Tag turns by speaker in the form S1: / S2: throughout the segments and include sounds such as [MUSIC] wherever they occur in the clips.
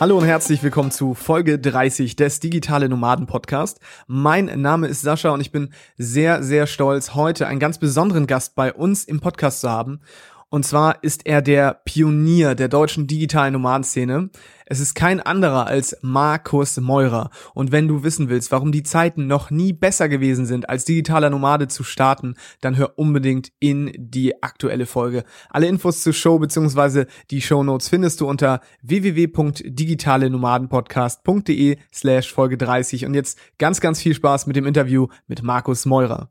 S1: Hallo und herzlich willkommen zu Folge 30 des Digitale Nomaden Podcast. Mein Name ist Sascha und ich bin sehr, sehr stolz, heute einen ganz besonderen Gast bei uns im Podcast zu haben. Und zwar ist er der Pionier der deutschen digitalen Nomadenszene. Es ist kein anderer als Markus Meurer. Und wenn du wissen willst, warum die Zeiten noch nie besser gewesen sind, als digitaler Nomade zu starten, dann hör unbedingt in die aktuelle Folge. Alle Infos zur Show bzw. die Show Notes findest du unter www.digitalenomadenpodcast.de slash Folge 30. Und jetzt ganz, ganz viel Spaß mit dem Interview mit Markus Meurer.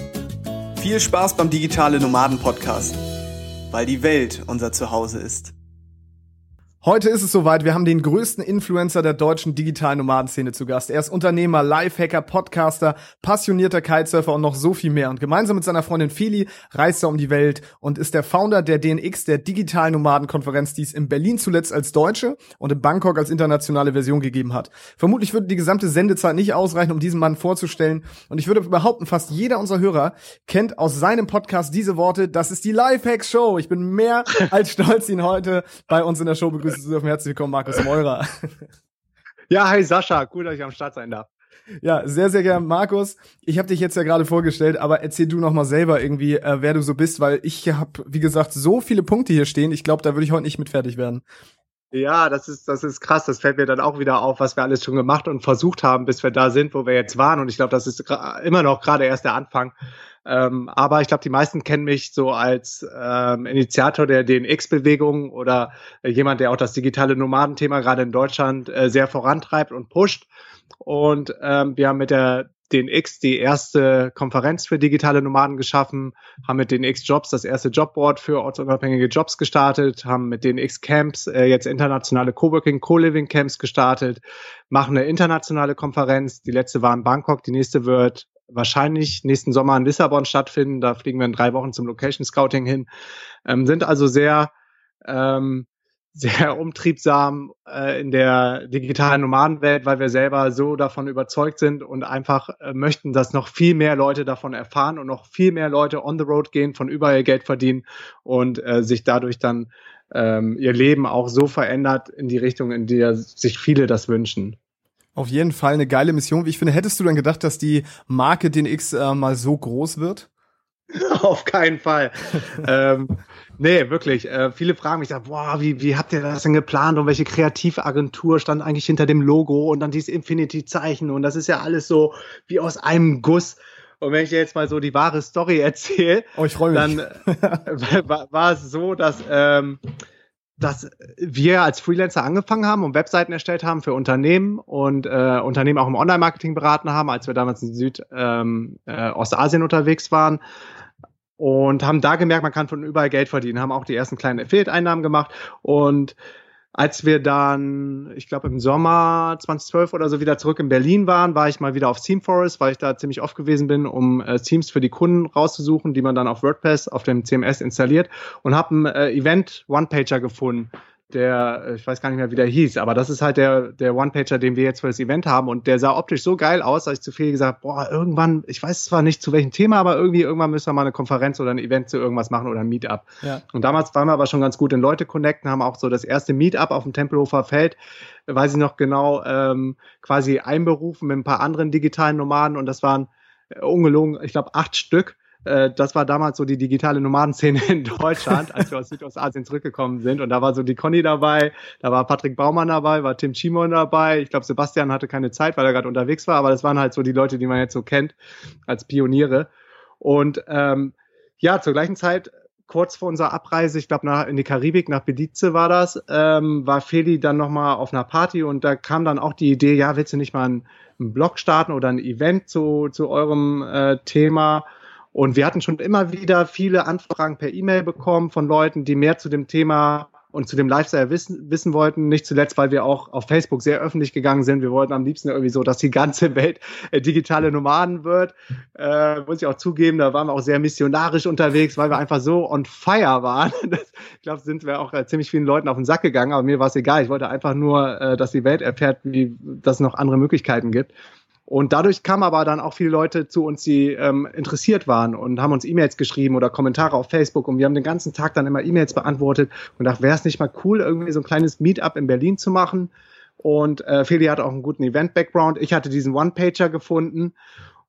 S1: Viel Spaß beim Digitale Nomaden Podcast, weil die Welt unser Zuhause ist. Heute ist es soweit. Wir haben den größten Influencer der deutschen digitalen Nomadenszene zu Gast. Er ist Unternehmer, Lifehacker, Podcaster, passionierter Kitesurfer und noch so viel mehr. Und gemeinsam mit seiner Freundin Feli reist er um die Welt und ist der Founder der DNX, der digitalen Nomadenkonferenz, die es in Berlin zuletzt als deutsche und in Bangkok als internationale Version gegeben hat. Vermutlich würde die gesamte Sendezeit nicht ausreichen, um diesen Mann vorzustellen. Und ich würde behaupten, fast jeder unserer Hörer kennt aus seinem Podcast diese Worte. Das ist die Lifehacks Show. Ich bin mehr [LAUGHS] als stolz, ihn heute bei uns in der Show begrüßen begrüßen zu dürfen. Herzlich willkommen, Markus Meurer. [LAUGHS]
S2: Ja, hi Sascha, cool, dass ich am Start sein darf.
S1: Ja, sehr, sehr gern, Markus. Ich habe dich jetzt ja gerade vorgestellt, aber erzähl du noch mal selber irgendwie, äh, wer du so bist, weil ich habe, wie gesagt, so viele Punkte hier stehen. Ich glaube, da würde ich heute nicht mit fertig werden.
S2: Ja, das ist, das ist krass. Das fällt mir dann auch wieder auf, was wir alles schon gemacht und versucht haben, bis wir da sind, wo wir jetzt waren. Und ich glaube, das ist immer noch gerade erst der Anfang. Ähm, aber ich glaube, die meisten kennen mich so als ähm, Initiator der DNX-Bewegung oder äh, jemand, der auch das digitale Nomadenthema gerade in Deutschland äh, sehr vorantreibt und pusht. Und ähm, wir haben mit der DNX die erste Konferenz für digitale Nomaden geschaffen, haben mit DNX Jobs das erste Jobboard für ortsunabhängige Jobs gestartet, haben mit DNX Camps äh, jetzt internationale Coworking, Co-Living Camps gestartet, machen eine internationale Konferenz. Die letzte war in Bangkok, die nächste wird wahrscheinlich nächsten Sommer in Lissabon stattfinden. Da fliegen wir in drei Wochen zum Location Scouting hin. Ähm, sind also sehr, ähm, sehr umtriebsam äh, in der digitalen Nomadenwelt, weil wir selber so davon überzeugt sind und einfach äh, möchten, dass noch viel mehr Leute davon erfahren und noch viel mehr Leute on the road gehen, von überall Geld verdienen und äh, sich dadurch dann ähm, ihr Leben auch so verändert in die Richtung, in der sich viele das wünschen.
S1: Auf jeden Fall eine geile Mission. Wie ich finde, hättest du dann gedacht, dass die Marke DNX äh, mal so groß wird? [LAUGHS]
S2: Auf keinen Fall. ähm, nee, wirklich. Äh, viele fragen mich, boah, wie, wie habt ihr das denn geplant und welche Kreativagentur stand eigentlich hinter dem Logo und dann dieses Infinity-Zeichen und das ist ja alles so wie aus einem Guss. Und wenn ich dir jetzt mal so die wahre Story [LAUGHS] erzähle,
S1: oh,
S2: dann äh, [LAUGHS] war, war, es so, dass ähm, dass wir als Freelancer angefangen haben und Webseiten erstellt haben für Unternehmen und äh, Unternehmen auch im Online-Marketing beraten haben, als wir damals in Südostasien ähm, äh, unterwegs waren und haben da gemerkt, man kann von überall Geld verdienen, haben auch die ersten kleinen Affiliate-Einnahmen gemacht und als wir dann, ich glaube im Sommer 2012 oder so wieder zurück in Berlin waren, war ich mal wieder auf Theme Forest, weil ich da ziemlich oft gewesen bin, um äh, Themes für die Kunden rauszusuchen, die man dann auf WordPress auf dem CMS installiert und habe ein äh, Event One-Pager gefunden der, äh, ich weiß gar nicht mehr, wie der hieß, aber das ist halt der, der One-Pager, den wir jetzt für das Event haben und der sah optisch so geil aus, dass ich zu viel gesagt, boah, irgendwann, ich weiß zwar nicht zu welchem Thema, aber irgendwie irgendwann müssen wir mal eine Konferenz oder ein Event zu irgendwas machen oder ein Meetup. Ja. Und damals waren wir aber schon ganz gut in Leute connecten, haben auch so das erste Meetup auf dem Tempelhofer Feld, weiß ich noch genau, ähm, quasi einberufen mit ein paar anderen digitalen Nomaden und das waren äh, ungelogen, ich glaube, acht Stück das war damals so die digitale Nomadenszene in Deutschland, als wir aus [LAUGHS] Südostasien zurückgekommen sind. Und da war so die Conny dabei, da war Patrick Baumann dabei, war Tim Chimon dabei. Ich glaube, Sebastian hatte keine Zeit, weil er gerade unterwegs war, aber das waren halt so die Leute, die man jetzt so kennt als Pioniere. Und ähm, ja, zur gleichen Zeit kurz vor unserer Abreise, ich glaube in die Karibik, nach Belize war das, ähm, war Feli dann nochmal auf einer Party und da kam dann auch die Idee, ja, willst du nicht mal einen, einen Blog starten oder ein Event zu, zu eurem äh, Thema? Und wir hatten schon immer wieder viele Anfragen per E-Mail bekommen von Leuten, die mehr zu dem Thema und zu dem Lifestyle wissen, wissen wollten. Nicht zuletzt, weil wir auch auf Facebook sehr öffentlich gegangen sind. Wir wollten am liebsten irgendwie so, dass die ganze Welt äh, digitale Nomaden wird. Äh, muss ich auch zugeben, da waren wir auch sehr missionarisch unterwegs, weil wir einfach so on fire waren. [LAUGHS] Das, ich glaube, sind wir auch äh, ziemlich vielen Leuten auf den Sack gegangen, aber mir war es egal. Ich wollte einfach nur, äh, dass die Welt erfährt, wie dass es noch andere Möglichkeiten gibt. Und dadurch kamen aber dann auch viele Leute zu uns, die ähm, interessiert waren und haben uns E-Mails geschrieben oder Kommentare auf Facebook und wir haben den ganzen Tag dann immer E-Mails beantwortet und dachte, wäre es nicht mal cool, irgendwie so ein kleines Meetup in Berlin zu machen. Und äh, Feli hat auch einen guten Event-Background. Ich hatte diesen One-Pager gefunden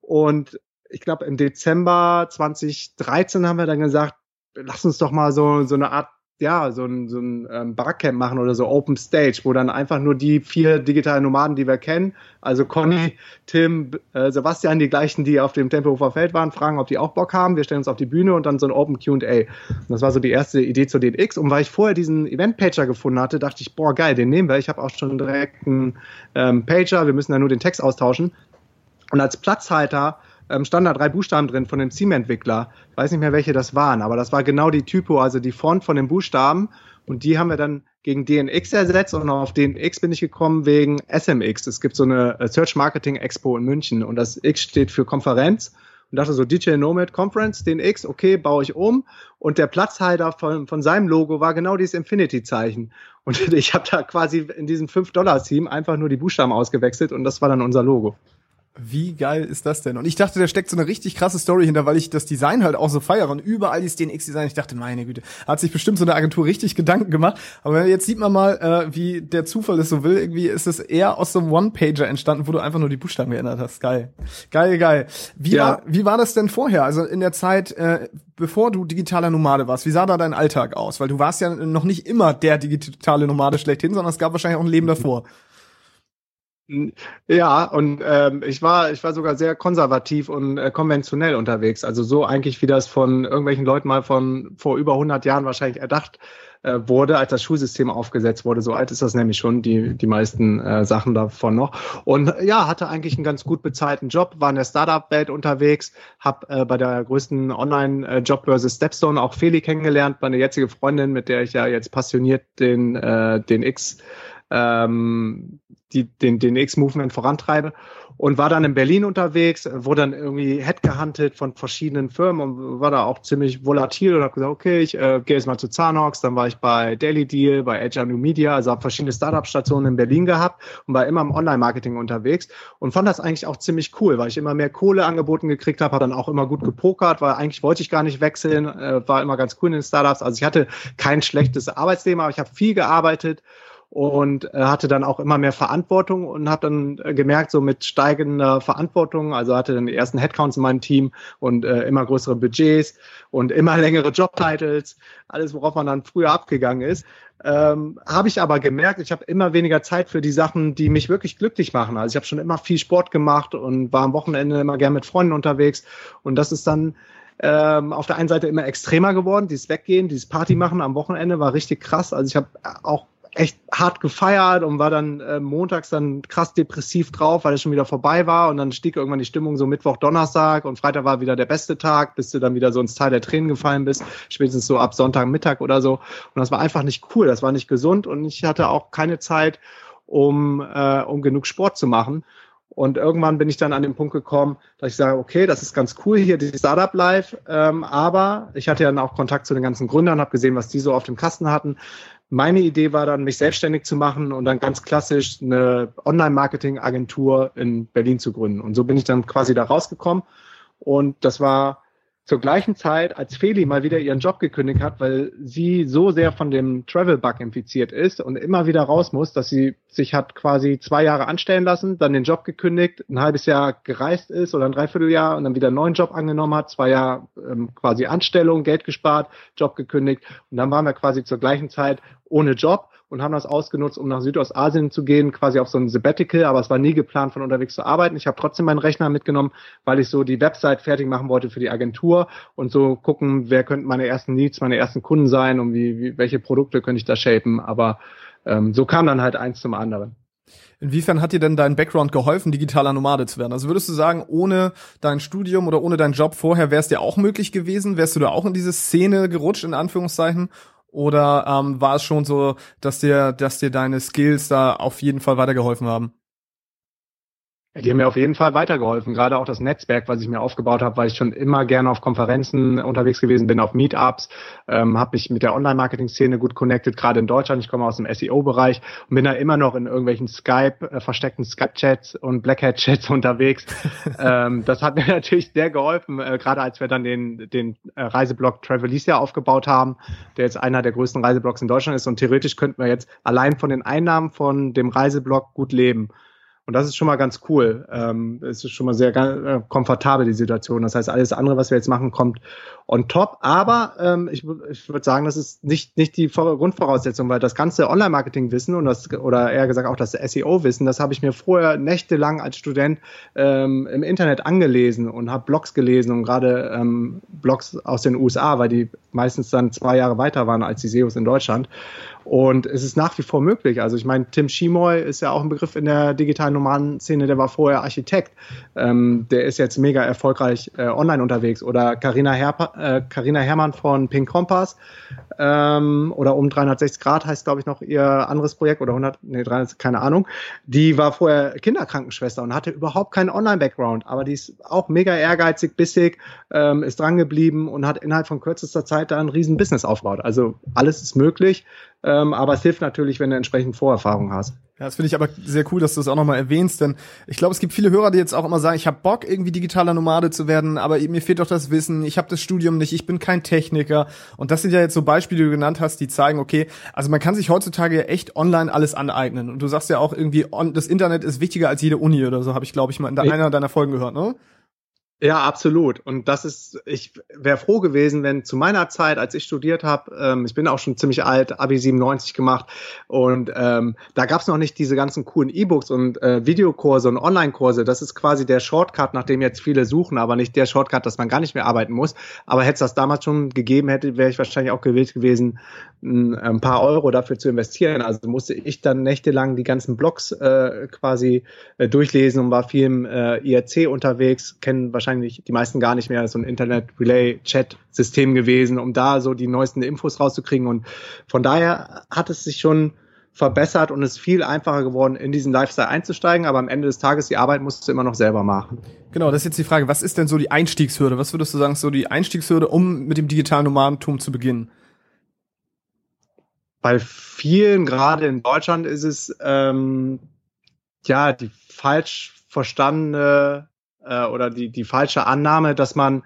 S2: und ich glaube im Dezember 2013 haben wir dann gesagt, lass uns doch mal so, so eine Art ja, so ein, so ein ähm, Barcamp machen oder so Open Stage, wo dann einfach nur die vier digitalen Nomaden, die wir kennen, also Conny, Tim, äh, Sebastian, die gleichen, die auf dem Tempelhofer Feld waren, fragen, ob die auch Bock haben. Wir stellen uns auf die Bühne und dann so ein Open Q&A. Das war so die erste Idee zur DNX. Und weil ich vorher diesen Event-Pager gefunden hatte, dachte ich, boah, geil, den nehmen wir. Ich habe auch schon direkt einen ähm, Pager, wir müssen da nur den Text austauschen. Und als Platzhalter ähm, standen da drei Buchstaben drin von dem Theme-Entwickler. Ich weiß nicht mehr, welche das waren, aber das war genau die Typo, also die Font von den Buchstaben. Und die haben wir dann gegen DNX ersetzt und auf DNX bin ich gekommen wegen SMX. Es gibt so eine äh, Search Marketing Expo in München und das X steht für Konferenz und dachte so Digital Nomad Conference, den X, okay, baue ich um. Und der Platzhalter von, von seinem Logo war genau dieses Infinity-Zeichen. Und [LAUGHS] ich habe da quasi in diesem 5-Dollar-Theme einfach nur die Buchstaben ausgewechselt und das war dann unser Logo.
S1: Wie geil ist das denn? Und ich dachte, da steckt so eine richtig krasse Story hinter, weil ich das Design halt auch so feiere und überall ist DNX-Design. Ich dachte, meine Güte, hat sich bestimmt so eine Agentur richtig Gedanken gemacht. Aber jetzt sieht man mal, äh, wie der Zufall es so will. Irgendwie ist es eher aus so einem One-Pager entstanden, wo du einfach nur die Buchstaben geändert hast. Geil. Geil, geil. Wie, ja. war, wie war das denn vorher? Also in der Zeit, äh, bevor du digitaler Nomade warst, wie sah da dein Alltag aus? Weil du warst ja noch nicht immer der digitale Nomade schlechthin, sondern es gab wahrscheinlich auch ein Leben davor.
S2: Ja, und ähm, ich war, ich war sogar sehr konservativ und äh, konventionell unterwegs. Also so eigentlich, wie das von irgendwelchen Leuten mal von vor über 100 Jahren wahrscheinlich erdacht äh, wurde, als das Schulsystem aufgesetzt wurde. So alt ist das nämlich schon, die, die meisten äh, Sachen davon noch. Und ja, hatte eigentlich einen ganz gut bezahlten Job, war in der Startup-Welt unterwegs, habe äh, bei der größten Online-Jobbörse Stepstone auch Feli kennengelernt, meine jetzige Freundin, mit der ich ja jetzt passioniert den, äh, den X ähm, die, den, den X-Movement vorantreibe und war dann in Berlin unterwegs, wurde dann irgendwie headgehuntet von verschiedenen Firmen und war da auch ziemlich volatil und habe gesagt, okay, ich äh, gehe jetzt mal zu Zanox, dann war ich bei Daily Deal, bei Agile New Media, also habe verschiedene Startup-Stationen in Berlin gehabt und war immer im Online-Marketing unterwegs und fand das eigentlich auch ziemlich cool, weil ich immer mehr Kohle angeboten gekriegt habe, habe dann auch immer gut gepokert, weil eigentlich wollte ich gar nicht wechseln, äh, war immer ganz cool in den Startups, also ich hatte kein schlechtes Arbeitsleben, aber ich habe viel gearbeitet und hatte dann auch immer mehr Verantwortung und habe dann äh, gemerkt, so mit steigender Verantwortung, also hatte dann die ersten Headcounts in meinem Team und äh, immer größere Budgets und immer [LAUGHS] längere Jobtitles, alles worauf man dann früher abgegangen ist, ähm, habe ich aber gemerkt, ich habe immer weniger Zeit für die Sachen, die mich wirklich glücklich machen. Also ich habe schon immer viel Sport gemacht und war am Wochenende immer gern mit Freunden unterwegs und das ist dann ähm, auf der einen Seite immer extremer geworden, dieses Weggehen, dieses Party machen am Wochenende war richtig krass. Also ich habe auch echt hart gefeiert und war dann äh, montags dann krass depressiv drauf, weil es schon wieder vorbei war. Und dann stieg irgendwann die Stimmung so Mittwoch, Donnerstag und Freitag war wieder der beste Tag, bis du dann wieder so ins Teil der Tränen gefallen bist, spätestens so ab Sonntagmittag oder so. Und das war einfach nicht cool, das war nicht gesund. Und ich hatte auch keine Zeit, um, äh, um genug Sport zu machen. Und irgendwann bin ich dann an den Punkt gekommen, dass ich sage, okay, das ist ganz cool hier, die Startup Life, ähm, aber ich hatte ja dann auch Kontakt zu den ganzen Gründern, habe gesehen, was die so auf dem Kasten hatten meine Idee war dann, mich selbstständig zu machen und dann ganz klassisch eine Online-Marketing-Agentur in Berlin zu gründen. Und so bin ich dann quasi da rausgekommen. Und das war zur gleichen Zeit, als Feli mal wieder ihren Job gekündigt hat, weil sie so sehr von dem Travel-Bug infiziert ist und immer wieder raus muss, dass sie sich hat quasi zwei Jahre anstellen lassen, dann den Job gekündigt, ein halbes Jahr gereist ist oder ein Dreivierteljahr und dann wieder einen neuen Job angenommen hat, zwei Jahre ähm, quasi Anstellung, Geld gespart, Job gekündigt und dann waren wir quasi zur gleichen Zeit ohne Job und haben das ausgenutzt, um nach Südostasien zu gehen, quasi auf so ein Sabbatical, aber es war nie geplant, von unterwegs zu arbeiten. Ich habe trotzdem meinen Rechner mitgenommen, weil ich so die Website fertig machen wollte für die Agentur und so gucken, wer könnten meine ersten Needs, meine ersten Kunden sein und wie, wie welche Produkte könnte ich da shapen. Aber ähm, so kam dann halt eins zum anderen.
S1: Inwiefern hat dir denn dein Background geholfen, digitaler Nomade zu werden? Also würdest du sagen, ohne dein Studium oder ohne deinen Job vorher wäre es dir auch möglich gewesen? Wärst du da auch in diese Szene gerutscht, in Anführungszeichen? Oder ähm, war es schon so, dass dir, dass dir deine Skills da auf jeden Fall weitergeholfen haben?
S2: Die haben mir auf jeden Fall weitergeholfen. Gerade auch das Netzwerk, was ich mir aufgebaut habe, weil ich schon immer gerne auf Konferenzen unterwegs gewesen bin, auf Meetups, ähm, habe mich mit der Online-Marketing-Szene gut connected, gerade in Deutschland. Ich komme aus dem SEO-Bereich und bin da immer noch in irgendwelchen Skype, äh, versteckten Skype-Chats und Black Hat-Chats [LAUGHS] unterwegs. ähm, das hat mir [LAUGHS] natürlich sehr geholfen, äh, gerade als wir dann den, den äh, Reiseblog Travelicia aufgebaut haben, der jetzt einer der größten Reiseblogs in Deutschland ist. Und theoretisch könnten wir jetzt allein von den Einnahmen von dem Reiseblog gut leben. Und das ist schon mal ganz cool. Ähm, es ist schon mal sehr äh, komfortabel, die Situation. Das heißt, alles andere, was wir jetzt machen, kommt on top. Aber ähm, ich, ich würde sagen, das ist nicht, nicht die Grundvoraussetzung, weil das ganze Online-Marketing-Wissen und das, oder eher gesagt auch das SEO-Wissen, das habe ich mir vorher nächtelang als Student ähm, im Internet angelesen und habe Blogs gelesen und gerade ähm, Blogs aus den USA, weil die meistens dann zwei Jahre weiter waren als die SEOs in Deutschland. Und es ist nach wie vor möglich. Also ich meine, Tim Schimoy ist ja auch ein Begriff in der digitalen Nomaden-Szene, der war vorher Architekt. Ähm, der ist jetzt mega erfolgreich äh, online unterwegs. Oder Carina äh, Carina Herrmann von Pink Compass ähm, oder um 360 Grad heißt, glaube ich, noch ihr anderes Projekt oder 100, nee, 300, keine Ahnung. Die war vorher Kinderkrankenschwester und hatte überhaupt keinen Online-Background, aber die ist auch mega ehrgeizig, bissig, ähm, ist dran geblieben und hat innerhalb von kürzester Zeit da ein riesen Business aufgebaut. Also alles ist möglich. Ähm, aber es hilft natürlich, wenn du entsprechend Vorerfahrung hast.
S1: Ja, das finde ich aber sehr cool, dass du das auch nochmal erwähnst, denn ich glaube, es gibt viele Hörer, die jetzt auch immer sagen, ich habe Bock, irgendwie digitaler Nomade zu werden, aber mir fehlt doch das Wissen, ich habe das Studium nicht, ich bin kein Techniker. Und das sind ja jetzt so Beispiele, die du genannt hast, die zeigen, okay, also man kann sich heutzutage echt online alles aneignen. Und du sagst ja auch irgendwie, das Internet ist wichtiger als jede Uni oder so, habe ich, glaube ich, mal in einer deiner Folgen gehört, ne?
S2: Ja, absolut. Und das ist, ich wäre froh gewesen, wenn zu meiner Zeit, als ich studiert habe, ähm, ich bin auch schon ziemlich alt, Abi 97 gemacht, und ähm, da gab's noch nicht diese ganzen coolen E-Books und äh, Videokurse und Online-Kurse. Das ist quasi der Shortcut, nach dem jetzt viele suchen, aber nicht der Shortcut, dass man gar nicht mehr arbeiten muss. Aber hätte es das damals schon gegeben hätte, wäre ich wahrscheinlich auch gewillt gewesen, ein, ein, paar Euro dafür zu investieren. Also musste ich dann nächtelang die ganzen Blogs äh, quasi äh, durchlesen und war viel im äh, IRC unterwegs, kennen wahrscheinlich wahrscheinlich die meisten gar nicht mehr, so ein Internet-Relay-Chat-System gewesen, um da so die neuesten Infos rauszukriegen. Und von daher hat es sich schon verbessert und es ist viel einfacher geworden, in diesen Lifestyle einzusteigen, aber am Ende des Tages die Arbeit musst du immer noch selber machen.
S1: Genau, das ist jetzt die Frage, was ist denn so die Einstiegshürde? Was würdest du sagen, so die Einstiegshürde, um mit dem digitalen Nomadentum zu beginnen?
S2: Bei vielen, gerade in Deutschland, ist es ähm, ja die falsch verstandene äh, oder die, die falsche Annahme, dass man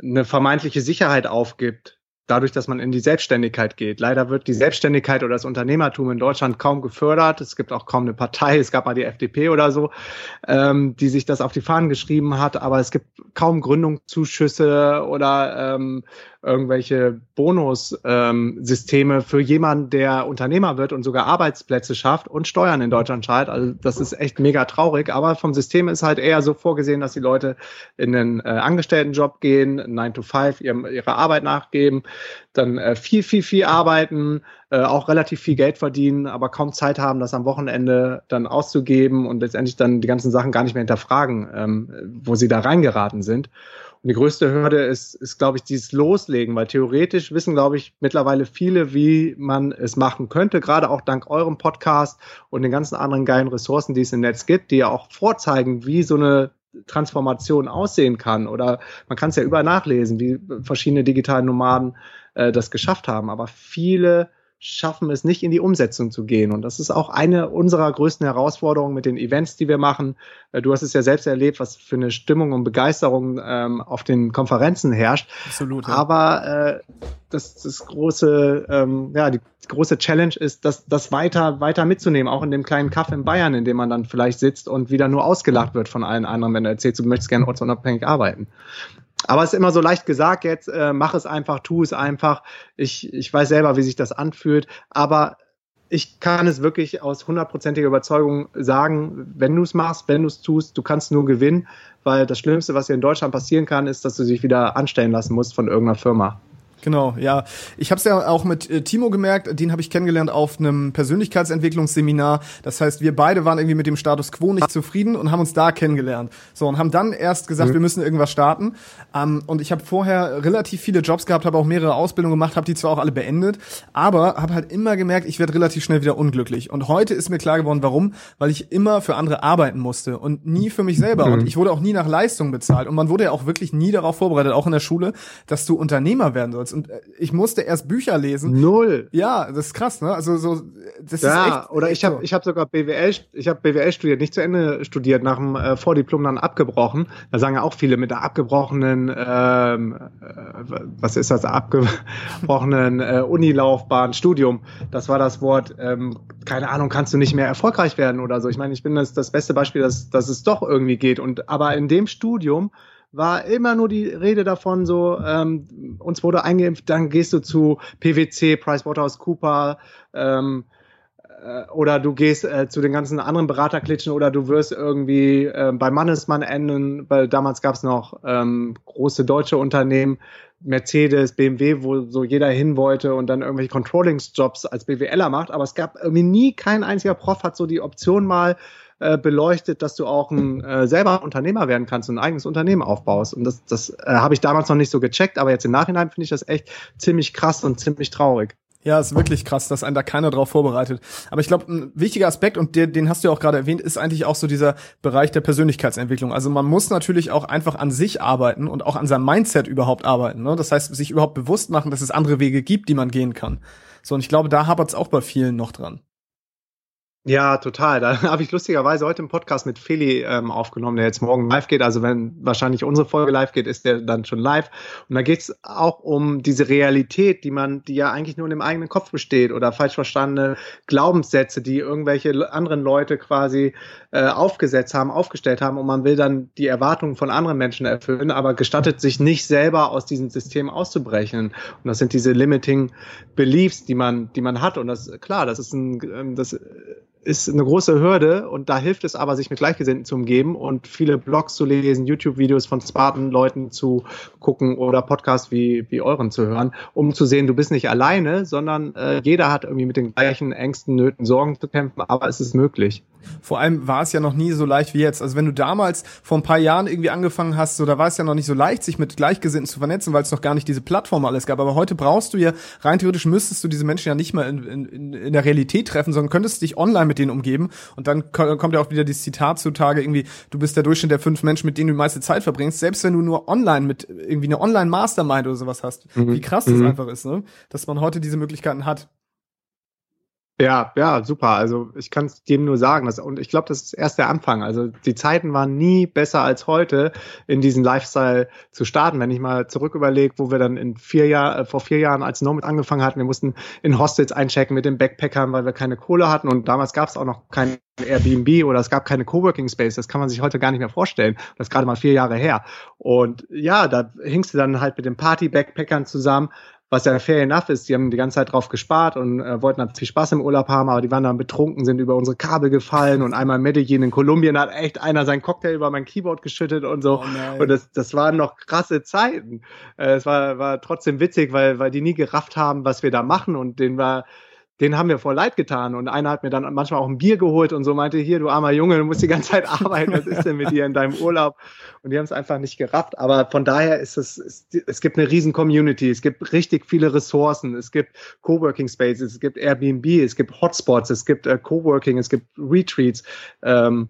S2: eine vermeintliche Sicherheit aufgibt, dadurch, dass man in die Selbstständigkeit geht. Leider wird die Selbstständigkeit oder das Unternehmertum in Deutschland kaum gefördert. Es gibt auch kaum eine Partei, es gab mal die FDP oder so, ähm, die sich das auf die Fahnen geschrieben hat, aber es gibt kaum Gründungszuschüsse oder ähm, irgendwelche Bonussysteme ähm, für jemanden, der Unternehmer wird und sogar Arbeitsplätze schafft und Steuern in Deutschland zahlt. Also das ist echt mega traurig. Aber vom System ist halt eher so vorgesehen, dass die Leute in einen äh, Angestelltenjob gehen, 9 to 5 ihrem, ihrer Arbeit nachgeben, dann äh, viel, viel, viel arbeiten, äh, auch relativ viel Geld verdienen, aber kaum Zeit haben, das am Wochenende dann auszugeben und letztendlich dann die ganzen Sachen gar nicht mehr hinterfragen, ähm, wo sie da reingeraten sind. Und die größte Hürde ist, ist, glaube ich, dieses Loslegen, weil theoretisch wissen, glaube ich, mittlerweile viele, wie man es machen könnte, gerade auch dank eurem Podcast und den ganzen anderen geilen Ressourcen, die es im Netz gibt, die ja auch vorzeigen, wie so eine Transformation aussehen kann. Oder man kann es ja überall nachlesen, wie verschiedene digitale Nomaden äh, das geschafft haben. Aber viele schaffen es nicht in die Umsetzung zu gehen. Und das ist auch eine unserer größten Herausforderungen mit den Events, die wir machen. Äh, du hast es ja selbst erlebt, was für eine Stimmung und Begeisterung ähm, auf den Konferenzen herrscht. Absolut. Ja. Aber äh, das, das große, ähm, ja, die große Challenge ist, das, das weiter, weiter mitzunehmen, auch in dem kleinen Kaff in Bayern, in dem man dann vielleicht sitzt und wieder nur ausgelacht wird von allen anderen, wenn du erzählst, du möchtest gerne ortsunabhängig arbeiten. Aber es ist immer so leicht gesagt jetzt, äh, mach es einfach, tu es einfach. Ich, ich weiß selber, wie sich das anfühlt, aber ich kann es wirklich aus hundertprozentiger Überzeugung sagen, wenn du es machst, wenn du es tust, du kannst nur gewinnen, weil das Schlimmste, was dir in Deutschland passieren kann, ist, dass du dich wieder anstellen lassen musst von irgendeiner Firma.
S1: Genau, ja. Ich habe es ja auch mit äh, Timo gemerkt, den habe ich kennengelernt auf einem Persönlichkeitsentwicklungsseminar. Das heißt, wir beide waren irgendwie mit dem Status quo nicht zufrieden und haben uns da kennengelernt. So und haben dann erst gesagt, mhm. wir müssen irgendwas starten. Ähm, und ich habe vorher relativ viele Jobs gehabt, habe auch mehrere Ausbildungen gemacht, habe die zwar auch alle beendet, aber habe halt immer gemerkt, ich werde relativ schnell wieder unglücklich. Und heute ist mir klar geworden, warum? Weil ich immer für andere arbeiten musste und nie für mich selber. Mhm. Und ich wurde auch nie nach Leistung bezahlt. Und man wurde ja auch wirklich nie darauf vorbereitet, auch in der Schule, dass du Unternehmer werden sollst. Und äh, ich musste erst Bücher lesen.
S2: Null.
S1: Ja, das ist krass, ne? Also so,
S2: das ja, ist echt. Oder ich habe, so. ich habe sogar BWL, ich habe BWL studiert, nicht zu Ende studiert, nach dem äh, Vordiplom dann abgebrochen. Da sagen ja auch viele mit der abgebrochenen, ähm, äh, was ist das, abgebrochenen äh, Unilaufbahn, Studium. Das war das Wort. Ähm, keine Ahnung, kannst du nicht mehr erfolgreich werden oder so. Ich meine, ich bin das das beste Beispiel, dass dass es doch irgendwie geht. Und aber in dem Studium war immer nur die Rede davon, so, ähm, uns wurde eingeimpft, dann gehst du zu PwC, PricewaterhouseCooper, ähm, äh, oder du gehst äh, zu den ganzen anderen Beraterklitschen oder du wirst irgendwie äh, bei Mannesmann enden, weil damals gab es noch ähm, große deutsche Unternehmen, Mercedes, BMW, wo so jeder hin wollte und dann irgendwelche Controllingsjobs als BWLer macht, aber es gab irgendwie nie kein einziger Prof hat so die Option mal äh, beleuchtet, dass du auch ein äh, selber Unternehmer werden kannst und ein eigenes Unternehmen aufbaust. Und das, das äh, habe ich damals noch nicht so gecheckt, aber jetzt im Nachhinein finde ich das echt ziemlich krass und ziemlich traurig.
S1: Ja, ist wirklich krass, dass einen da keiner drauf vorbereitet. Aber ich glaube, ein wichtiger Aspekt, und den, den hast du ja auch gerade erwähnt, ist eigentlich auch so dieser Bereich der Persönlichkeitsentwicklung. Also man muss natürlich auch einfach an sich arbeiten und auch an seinem Mindset überhaupt arbeiten. Ne? Das heißt, sich überhaupt bewusst machen, dass es andere Wege gibt, die man gehen kann. So, und ich glaube, da hapert es auch bei vielen noch dran.
S2: Ja, total. Da [LAUGHS] habe ich lustigerweise heute einen Podcast mit Feli ähm, aufgenommen, der jetzt morgen live geht. Also wenn wahrscheinlich unsere Folge live geht, ist der dann schon live. Und da geht es auch um diese Realität, die man, die ja eigentlich nur in dem eigenen Kopf besteht oder falsch verstandene Glaubenssätze, die irgendwelche anderen Leute quasi äh, aufgesetzt haben, aufgestellt haben. Und man will dann die Erwartungen von anderen Menschen erfüllen, aber gestattet sich nicht selber aus diesem System auszubrechen. Und das sind diese limiting Beliefs, die man, die man hat. Und das klar, das ist ein, ähm, das ist eine große Hürde und da hilft es aber, sich mit Gleichgesinnten zu umgeben und viele Blogs zu lesen, YouTube-Videos von smarten Leuten zu gucken oder Podcasts wie, wie euren zu hören, um zu sehen, du bist nicht alleine, sondern äh, jeder hat irgendwie mit den gleichen Ängsten, Nöten, Sorgen zu kämpfen, aber es ist möglich.
S1: Vor allem war es ja noch nie so leicht wie jetzt. Also wenn du damals vor ein paar Jahren irgendwie angefangen hast, so da war es ja noch nicht so leicht, sich mit Gleichgesinnten zu vernetzen, weil es noch gar nicht diese Plattform alles gab. Aber heute brauchst du ja, rein theoretisch müsstest du diese Menschen ja nicht mal in, in, in der Realität treffen, sondern könntest dich online mit denen umgeben. Und dann kommt ja auch wieder dieses Zitat zutage, irgendwie, du bist der Durchschnitt der fünf Menschen, mit denen du die meiste Zeit verbringst, selbst wenn du nur online mit irgendwie eine Online-Mastermind oder sowas hast. Mhm. Wie krass das mhm. einfach ist, ne? Dass man heute diese Möglichkeiten hat.
S2: Ja, ja, super. Also ich kann es dem nur sagen. Dass, und ich glaube, das ist erst der Anfang. Also die Zeiten waren nie besser als heute, in diesen Lifestyle zu starten. Wenn ich mal zurück überlege, wo wir dann in vier Jahr, äh, vor vier Jahren als Nomad angefangen hatten, wir mussten in Hostels einchecken mit den Backpackern, weil wir keine Kohle hatten. Und damals gab es auch noch kein Airbnb oder es gab keine Coworking Space. Das kann man sich heute gar nicht mehr vorstellen. Das ist gerade mal vier Jahre her. Und ja, da hingst du dann halt mit den Party-Backpackern zusammen was ja fair enough ist. Die haben die ganze Zeit drauf gespart und äh, wollten natürlich Spaß im Urlaub haben, aber die waren dann betrunken, sind über unsere Kabel gefallen und einmal in Medellin in Kolumbien hat echt einer seinen Cocktail über mein Keyboard geschüttet und so. Oh und das, das waren noch krasse Zeiten. Äh, es war, war trotzdem witzig, weil, weil die nie gerafft haben, was wir da machen und den war den haben wir voll leid getan. Und einer hat mir dann manchmal auch ein Bier geholt und so meinte, hier, du armer Junge, du musst die ganze Zeit arbeiten, was ist denn mit dir in deinem Urlaub? Und die haben es einfach nicht gerafft. Aber von daher ist es, es, es gibt eine riesen Community, es gibt richtig viele Ressourcen, es gibt Coworking Spaces, es gibt Airbnb, es gibt Hotspots, es gibt äh, Coworking, es gibt Retreats. Ähm,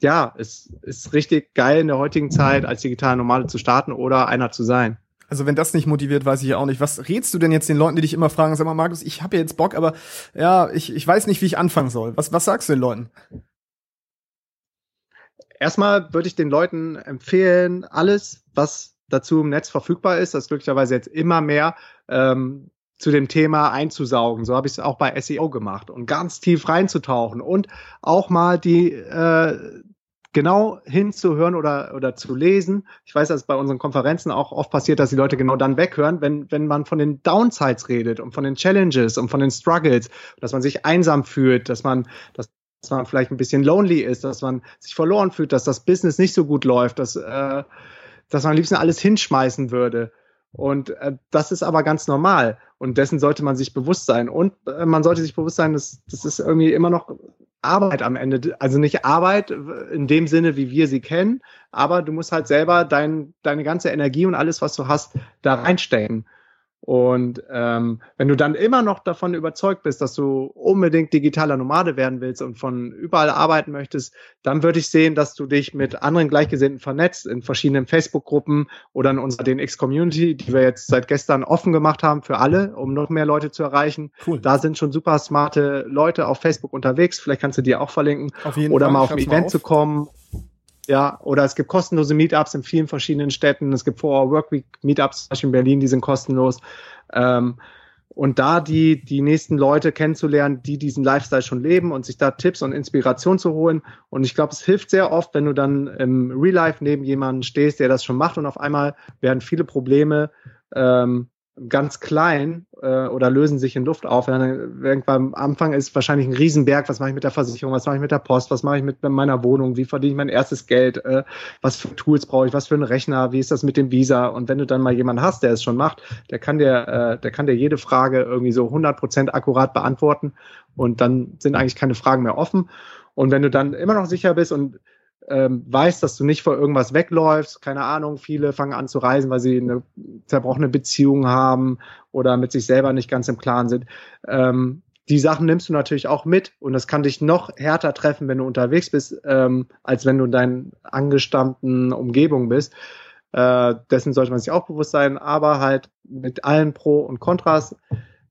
S2: ja, es ist richtig geil in der heutigen Zeit als digitale Normale zu starten oder einer zu sein.
S1: Also wenn das nicht motiviert, weiß ich ja auch nicht. Was rätst du denn jetzt den Leuten, die dich immer fragen, sag mal, Markus, ich habe ja jetzt Bock, aber ja, ich, ich weiß nicht, wie ich anfangen soll. Was, was sagst du den Leuten?
S2: Erstmal würde ich den Leuten empfehlen, alles, was dazu im Netz verfügbar ist, das glücklicherweise jetzt immer mehr, ähm, zu dem Thema einzusaugen. So habe ich es auch bei SEO gemacht und ganz tief reinzutauchen und auch mal die äh, genau hinzuhören oder, oder zu lesen. Ich weiß, dass es bei unseren Konferenzen auch oft passiert, dass die Leute genau dann weghören, wenn, wenn man von den Downsides redet und von den Challenges und von den Struggles, dass man sich einsam fühlt, dass man, dass dass man vielleicht ein bisschen lonely ist, dass man sich verloren fühlt, dass das Business nicht so gut läuft, dass, äh, dass man am liebsten alles hinschmeißen würde. Und äh, das ist aber ganz normal. Und dessen sollte man sich bewusst sein. Und äh, man sollte sich bewusst sein, dass das ist irgendwie immer noch Arbeit am Ende. Also nicht Arbeit in dem Sinne, wie wir sie kennen, aber du musst halt selber dein, deine ganze Energie und alles, was du hast, da reinstecken. Und ähm, wenn du dann immer noch davon überzeugt bist, dass du unbedingt digitaler Nomade werden willst und von überall arbeiten möchtest, dann würde ich sehen, dass du dich mit anderen Gleichgesinnten vernetzt in verschiedenen Facebook-Gruppen oder in unserer DNX-Community, die wir jetzt seit gestern offen gemacht haben für alle, um noch mehr Leute zu erreichen. Cool. Da sind schon super smarte Leute auf Facebook unterwegs. Vielleicht kannst du die auch verlinken. Auf jeden oder Fall. mal auf ein Event auf. zu kommen ja, oder es gibt kostenlose Meetups in vielen verschiedenen Städten. Es gibt vor Workweek Meetups, zum Beispiel in Berlin, die sind kostenlos. Ähm, und da die, die nächsten Leute kennenzulernen, die diesen Lifestyle schon leben und sich da Tipps und Inspiration zu holen. Und ich glaube, es hilft sehr oft, wenn du dann im Real Life neben jemanden stehst, der das schon macht und auf einmal werden viele Probleme ähm, ganz klein äh, oder lösen sich in Luft auf. Irgendwann am Anfang ist wahrscheinlich ein Riesenberg, was mache ich mit der Versicherung, was mache ich mit der Post, was mache ich mit meiner Wohnung, wie verdiene ich mein erstes Geld, äh, was für Tools brauche ich, was für einen Rechner, wie ist das mit dem Visa und wenn du dann mal jemanden hast, der es schon macht, der kann dir, äh, der kann dir jede Frage irgendwie so 100% akkurat beantworten und dann sind eigentlich keine Fragen mehr offen und wenn du dann immer noch sicher bist und ähm, weißt, dass du nicht vor irgendwas wegläufst. Keine Ahnung, viele fangen an zu reisen, weil sie eine zerbrochene Beziehung haben oder mit sich selber nicht ganz im Klaren sind. Ähm, die Sachen nimmst du natürlich auch mit und das kann dich noch härter treffen, wenn du unterwegs bist, ähm, als wenn du in deinen angestammten Umgebung bist. Äh, dessen sollte man sich auch bewusst sein, aber halt mit allen Pro und Kontras,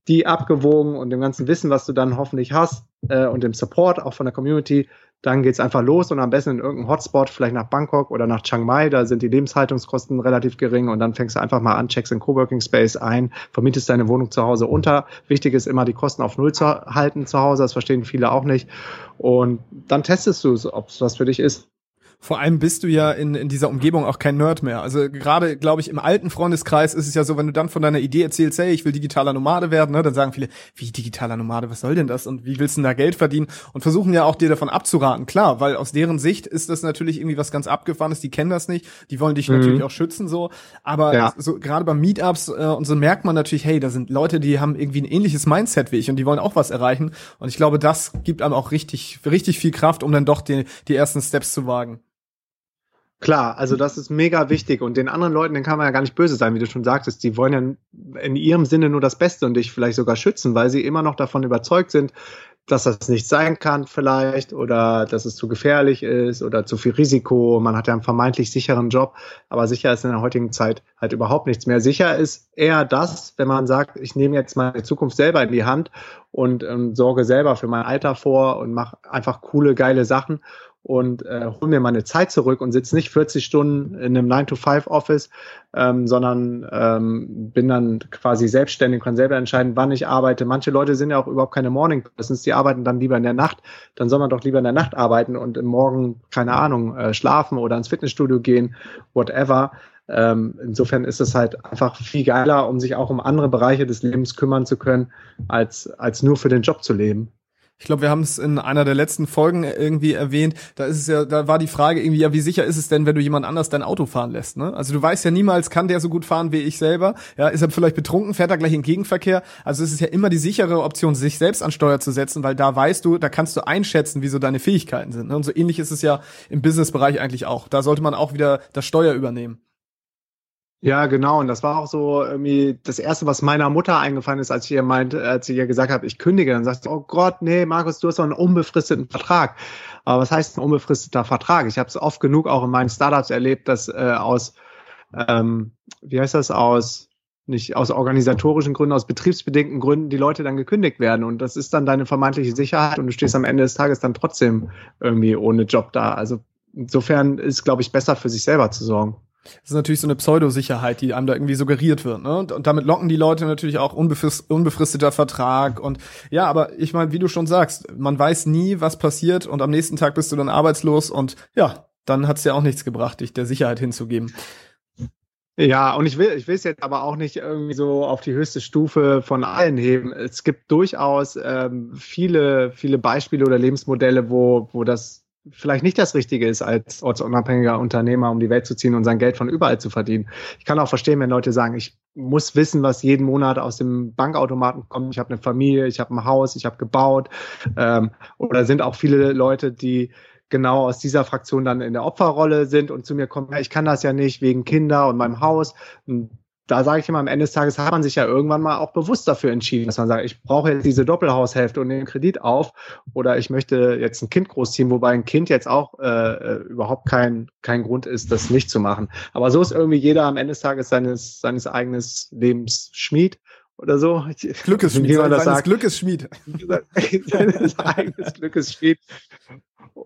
S2: die abgewogen und dem ganzen Wissen, was du dann hoffentlich hast äh, und dem Support auch von der Community, dann geht's einfach los und am besten in irgendeinem Hotspot, vielleicht nach Bangkok oder nach Chiang Mai, da sind die Lebenshaltungskosten relativ gering und dann fängst du einfach mal an, checkst in Coworking Space ein, vermietest deine Wohnung zu Hause unter. Wichtig ist immer, die Kosten auf Null zu halten zu Hause, das verstehen viele auch nicht. Und dann testest du es, ob es was für dich ist.
S1: Vor allem bist du ja in, in dieser Umgebung auch kein Nerd mehr. Also gerade, glaube ich, im alten Freundeskreis ist es ja so, wenn du dann von deiner Idee erzählst, hey, ich will digitaler Nomade werden, ne, dann sagen viele, wie digitaler Nomade, was soll denn das? Und wie willst du denn da Geld verdienen? Und versuchen ja auch dir davon abzuraten. Klar, weil aus deren Sicht ist das natürlich irgendwie was ganz abgefahrenes, die kennen das nicht, die wollen dich mhm. natürlich auch schützen so. Aber ja. so gerade bei Meetups äh, und so merkt man natürlich, hey, da sind Leute, die haben irgendwie ein ähnliches Mindset wie ich und die wollen auch was erreichen. Und ich glaube, das gibt einem auch richtig, richtig viel Kraft, um dann doch die, die ersten Steps zu wagen.
S2: Klar, also das ist mega wichtig und den anderen Leuten, den kann man ja gar nicht böse sein, wie du schon sagtest. Die wollen ja in ihrem Sinne nur das Beste und dich vielleicht sogar schützen, weil sie immer noch davon überzeugt sind, dass das nicht sein kann vielleicht oder dass es zu gefährlich ist oder zu viel Risiko. Man hat ja einen vermeintlich sicheren Job, aber sicher ist in der heutigen Zeit halt überhaupt nichts mehr. Sicher ist eher das, wenn man sagt, ich nehme jetzt meine Zukunft selber in die Hand und ähm, sorge selber für mein Alter vor und mache einfach coole, geile Sachen und äh, hol mir meine Zeit zurück und sitze nicht 40 Stunden in einem 9-to-5-Office, ähm, sondern ähm, bin dann quasi selbstständig, kann selber entscheiden, wann ich arbeite. Manche Leute sind ja auch überhaupt keine Morning Persons, die arbeiten dann lieber in der Nacht. Dann soll man doch lieber in der Nacht arbeiten und im Morgen, keine Ahnung, äh, schlafen oder ins Fitnessstudio gehen, whatever. Ähm, insofern ist es halt einfach viel geiler, um sich auch um andere Bereiche des Lebens kümmern zu können, als, als nur für den Job zu leben.
S1: Ich glaube, wir haben es in einer der letzten Folgen irgendwie erwähnt. Da ist es ja, da war die Frage irgendwie, ja, wie sicher ist es denn, wenn du jemand anders dein Auto fahren lässt? Ne? Also du weißt ja niemals, kann der so gut fahren wie ich selber? Ja, ist er vielleicht betrunken, fährt er gleich in Gegenverkehr? Also es ist ja immer die sichere Option, sich selbst an Steuer zu setzen, weil da weißt du, da kannst du einschätzen, wie so deine Fähigkeiten sind. Ne? Und so ähnlich ist es ja im Businessbereich eigentlich auch. Da sollte man auch wieder das Steuer übernehmen.
S2: Ja, genau. Und das war auch so irgendwie das Erste, was meiner Mutter eingefallen ist, als ich ihr meint, als ich ihr gesagt habe, ich kündige. Dann sagt sie, oh Gott, nee, Markus, du hast doch einen unbefristeten Vertrag. Aber was heißt ein unbefristeter Vertrag? Ich habe es oft genug auch in meinen Startups erlebt, dass äh, aus ähm, wie heißt das, aus nicht aus organisatorischen Gründen, aus betriebsbedingten Gründen die Leute dann gekündigt werden. Und das ist dann deine vermeintliche Sicherheit und du stehst am Ende des Tages dann trotzdem irgendwie ohne Job da. Also insofern ist, glaube ich, besser für sich selber zu sorgen.
S1: Das ist natürlich so eine Pseudosicherheit, die einem da irgendwie suggeriert wird. Ne? Und damit locken die Leute natürlich auch unbefrist, unbefristeter Vertrag. Und ja, aber ich meine, wie du schon sagst, man weiß nie, was passiert und am nächsten Tag bist du dann arbeitslos und ja, dann hat's ja auch nichts gebracht, dich der Sicherheit hinzugeben.
S2: Ja, und ich will, ich will es jetzt aber auch nicht irgendwie so auf die höchste Stufe von allen heben. Es gibt durchaus ähm, viele, viele Beispiele oder Lebensmodelle, wo, wo das vielleicht nicht das Richtige ist, als ortsunabhängiger Unternehmer um die Welt zu ziehen und sein Geld von überall zu verdienen. Ich kann auch verstehen, wenn Leute sagen, ich muss wissen, was jeden Monat aus dem Bankautomaten kommt. Ich habe eine Familie, ich habe ein Haus, ich habe gebaut. Ähm, oder sind auch viele Leute, die genau aus dieser Fraktion dann in der Opferrolle sind und zu mir kommen, ich kann das ja nicht wegen Kinder und meinem Haus. Und da sage ich immer, am Ende des Tages hat man sich ja irgendwann mal auch bewusst dafür entschieden, dass man sagt, ich brauche jetzt diese Doppelhaushälfte und den Kredit auf oder ich möchte jetzt ein Kind großziehen, wobei ein Kind jetzt auch äh, äh überhaupt kein, kein Grund ist, das nicht zu machen. Aber so ist irgendwie jeder am Ende des Tages seines, seines eigenen Lebens Schmied oder so.
S1: Glückesschmied,
S2: wie man das sagt.
S1: Glückesschmied. [LAUGHS]
S2: seines eigenes Glückesschmied.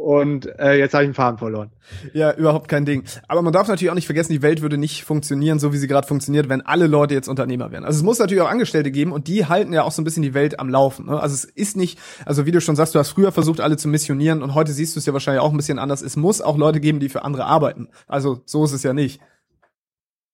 S2: Und äh, jetzt habe ich den Faden verloren.
S1: Ja, überhaupt kein Ding. Aber man darf natürlich auch nicht vergessen, die Welt würde nicht funktionieren, so wie sie gerade funktioniert, wenn alle Leute jetzt Unternehmer wären. Also es muss natürlich auch Angestellte geben und die halten ja auch so ein bisschen die Welt am Laufen. Ne? Also es ist nicht, also wie du schon sagst, du hast früher versucht, alle zu missionieren und heute siehst du es ja wahrscheinlich auch ein bisschen anders. Es muss auch Leute geben, die für andere arbeiten. Also so ist es ja nicht.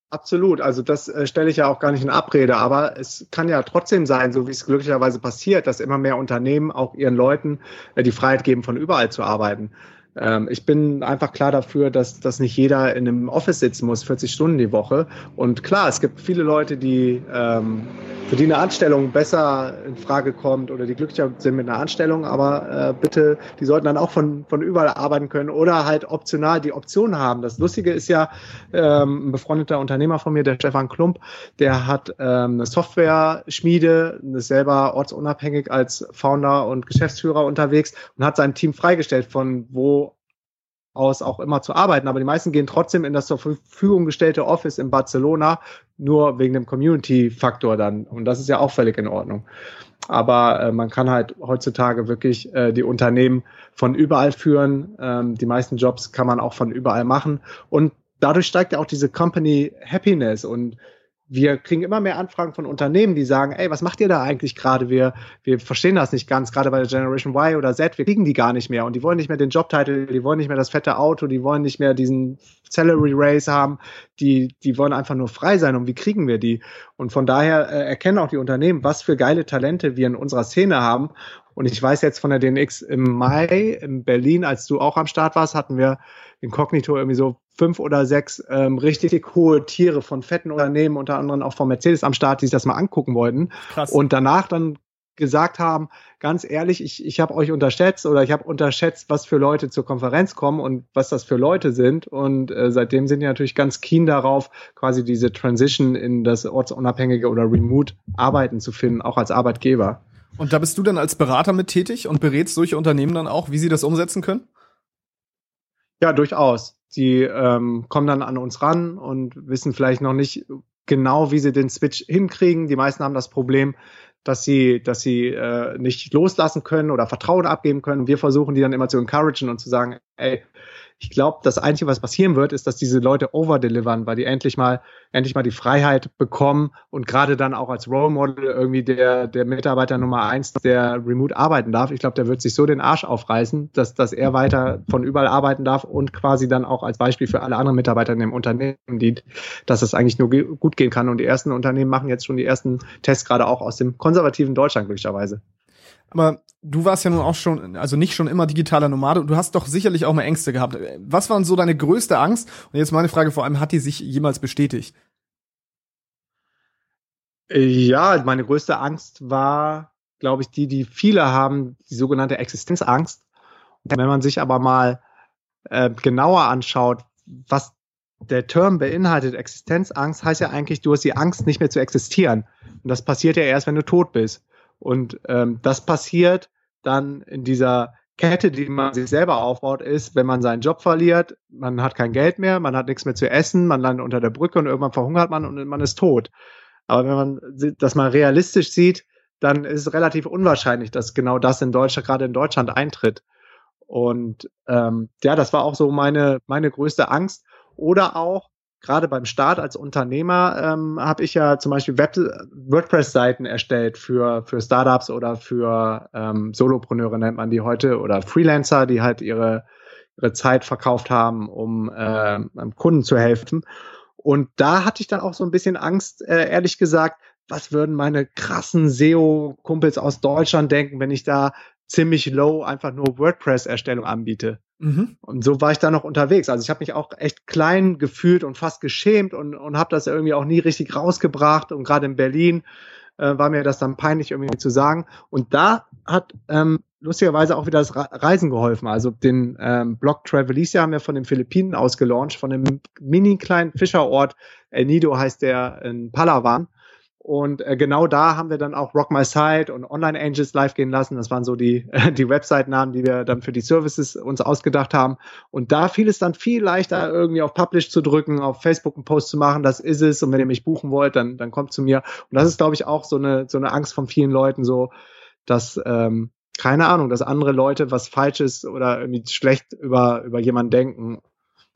S2: Absolut, also das äh, stelle ich ja auch gar nicht in Abrede, aber es kann ja trotzdem sein, so wie es glücklicherweise passiert, dass immer mehr Unternehmen auch ihren Leuten äh, die Freiheit geben, von überall zu arbeiten. Ähm, ich bin einfach klar dafür, dass, dass nicht jeder in einem Office sitzen muss, 40 Stunden die Woche. Und klar, es gibt viele Leute, die ähm, für die eine Anstellung besser in Frage kommt oder die glücklicher sind mit einer Anstellung, aber äh, bitte, die sollten dann auch von, von überall arbeiten können oder halt optional die Option haben. Das Lustige ist ja, ähm, ein befreundeter Unternehmer von mir, der Stefan Klump, der hat ähm, eine Software-Schmiede, ist selber ortsunabhängig als Founder und Geschäftsführer unterwegs und hat sein Team freigestellt, von wo aus auch immer zu arbeiten. Aber die meisten gehen trotzdem in das zur Verfügung gestellte Office in Barcelona, nur wegen dem Community-Faktor dann. Und das ist ja auch völlig in Ordnung. Aber äh, man kann halt heutzutage wirklich äh, die Unternehmen von überall führen. Ähm, die meisten Jobs kann man auch von überall machen. Und dadurch steigt ja auch diese Company Happiness und wir kriegen immer mehr Anfragen von Unternehmen, die sagen, ey, was macht ihr da eigentlich gerade? Wir, wir verstehen das nicht ganz, gerade bei der Generation Y oder Z, wir kriegen die gar nicht mehr und die wollen nicht mehr den Jobtitel, die wollen nicht mehr das fette Auto, die wollen nicht mehr diesen Salary Raise haben, die, die wollen einfach nur frei sein und wie kriegen wir die? Und von daher äh, erkennen auch die Unternehmen, was für geile Talente wir in unserer Szene haben. Und ich weiß jetzt von der DNX im Mai in Berlin, als du auch am Start warst, hatten wir inkognito irgendwie so fünf oder sechs ähm, richtig hohe Tiere von fetten Unternehmen, unter anderem auch von Mercedes am Start, die sich das mal angucken wollten. Krass. Und danach dann gesagt haben, ganz ehrlich, ich, ich habe euch unterschätzt oder ich habe unterschätzt, was für Leute zur Konferenz kommen und was das für Leute sind. Und äh, seitdem sind die natürlich ganz keen darauf, quasi diese Transition in das ortsunabhängige oder Remote Arbeiten zu finden, auch als Arbeitgeber.
S1: Und da bist du dann als Berater mit tätig und berätst solche Unternehmen dann auch, wie sie das umsetzen können?
S2: Ja, durchaus. Die ähm, kommen dann an uns ran und wissen vielleicht noch nicht genau, wie sie den Switch hinkriegen. Die meisten haben das Problem, dass sie, dass sie äh, nicht loslassen können oder Vertrauen abgeben können. Wir versuchen die dann immer zu encouragen und zu sagen, ey, ich glaube, das Einzige, was passieren wird, ist, dass diese Leute overdelivern, weil die endlich mal, endlich mal die Freiheit bekommen und gerade dann auch als Role Model irgendwie der, der Mitarbeiter Nummer eins, der remote arbeiten darf. Ich glaube, der wird sich so den Arsch aufreißen, dass, dass er weiter von überall arbeiten darf und quasi dann auch als Beispiel für alle anderen Mitarbeiter in dem Unternehmen dient, dass es eigentlich nur gut gehen kann. Und die ersten Unternehmen machen jetzt schon die ersten Tests gerade auch aus dem konservativen Deutschland glücklicherweise.
S1: Aber du warst ja nun auch schon, also nicht schon immer digitaler Nomade und du hast doch sicherlich auch mal Ängste gehabt. Was waren so deine größte Angst? Und jetzt meine Frage vor allem, hat die sich jemals bestätigt?
S2: Ja, meine größte Angst war, glaube ich, die, die viele haben, die sogenannte Existenzangst. Und wenn man sich aber mal äh, genauer anschaut, was der Term beinhaltet, Existenzangst, heißt ja eigentlich, du hast die Angst, nicht mehr zu existieren. Und das passiert ja erst, wenn du tot bist. Und ähm, das passiert dann in dieser Kette, die man sich selber aufbaut, ist, wenn man seinen Job verliert, man hat kein Geld mehr, man hat nichts mehr zu essen, man landet unter der Brücke und irgendwann verhungert man und man ist tot. Aber wenn man das mal realistisch sieht, dann ist es relativ unwahrscheinlich, dass genau das in Deutschland, gerade in Deutschland eintritt. Und ähm, ja, das war auch so meine, meine größte Angst. Oder auch, gerade beim Start als Unternehmer ähm, habe ich ja zum Beispiel WordPress-Seiten erstellt für, für Startups oder für ähm, Solopreneure nennt man die heute oder Freelancer, die halt ihre, ihre Zeit verkauft haben, um äh, Kunden zu helfen. Und da hatte ich dann auch so ein bisschen Angst, äh, ehrlich gesagt, was würden meine krassen SEO-Kumpels aus Deutschland denken, wenn ich da ziemlich low einfach nur WordPress-Erstellung anbiete. Mhm. Und so war ich da noch unterwegs. Also ich habe mich auch echt klein gefühlt und fast geschämt und, und habe das irgendwie auch nie richtig rausgebracht. Und gerade in Berlin äh, war mir das dann peinlich irgendwie zu sagen. Und da hat ähm, lustigerweise auch wieder das Reisen geholfen. Also den ähm, Blog Travelicia haben wir von den Philippinen aus gelauncht, von einem mini kleinen Fischerort, El Nido heißt der in Palawan. Und äh, genau da haben wir dann auch Rock My Site und Online Angels live gehen lassen. Das waren so die, äh, [LAUGHS] die Website-Namen, die wir dann für die Services uns ausgedacht haben. Und da fiel es dann viel leichter, irgendwie auf Publish zu drücken, auf Facebook einen Post zu machen. Das ist es. Und wenn ihr mich buchen wollt, dann, dann kommt zu mir. Und das ist, glaube ich, auch so eine, so eine Angst von vielen Leuten, so, dass, ähm, keine Ahnung, dass andere Leute was Falsches oder irgendwie schlecht über, über jemanden denken.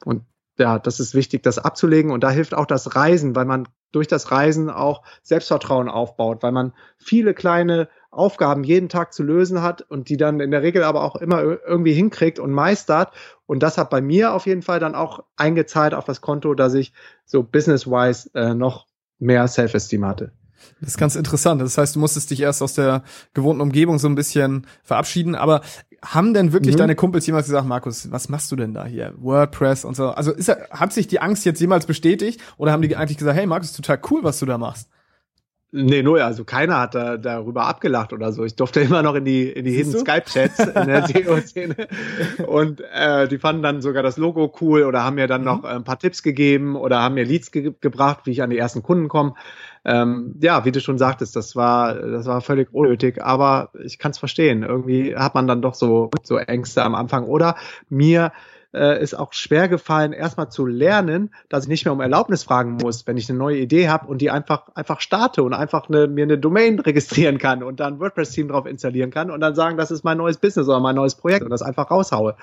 S2: Und ja, das ist wichtig, das abzulegen. Und da hilft auch das Reisen, weil man durch das Reisen auch Selbstvertrauen aufbaut, weil man viele kleine Aufgaben jeden Tag zu lösen hat und die dann in der Regel aber auch immer irgendwie hinkriegt und meistert. Und das hat bei mir auf jeden Fall dann auch eingezahlt auf das Konto, dass ich so business-wise äh, noch mehr Self-Esteem hatte.
S1: Das ist ganz interessant. Das heißt, du musstest dich erst aus der gewohnten Umgebung so ein bisschen verabschieden. Aber haben denn wirklich mhm. deine Kumpels jemals gesagt, Markus, was machst du denn da hier? WordPress und so. Also ist, hat sich die Angst jetzt jemals bestätigt? Oder haben die eigentlich gesagt, hey Markus, total cool, was du da machst?
S2: Nee, null. Also keiner hat da, darüber abgelacht oder so. Ich durfte immer noch in die, in die Hidden Skype-Chats in der [LAUGHS] SEO-Szene. Und äh, die fanden dann sogar das Logo cool oder haben mir dann mhm. noch äh, ein paar Tipps gegeben oder haben mir Leads ge gebracht, wie ich an die ersten Kunden komme. Ähm, ja, wie du schon sagtest, das war, das war völlig unnötig, aber ich kann es verstehen. Irgendwie hat man dann doch so, so Ängste am Anfang. Oder mir äh, ist auch schwer gefallen, erstmal zu lernen, dass ich nicht mehr um Erlaubnis fragen muss, wenn ich eine neue Idee habe und die einfach einfach starte und einfach eine, mir eine Domain [LAUGHS] registrieren kann und dann WordPress-Team drauf installieren kann und dann sagen, das ist mein neues Business oder mein neues Projekt und das einfach raushaue.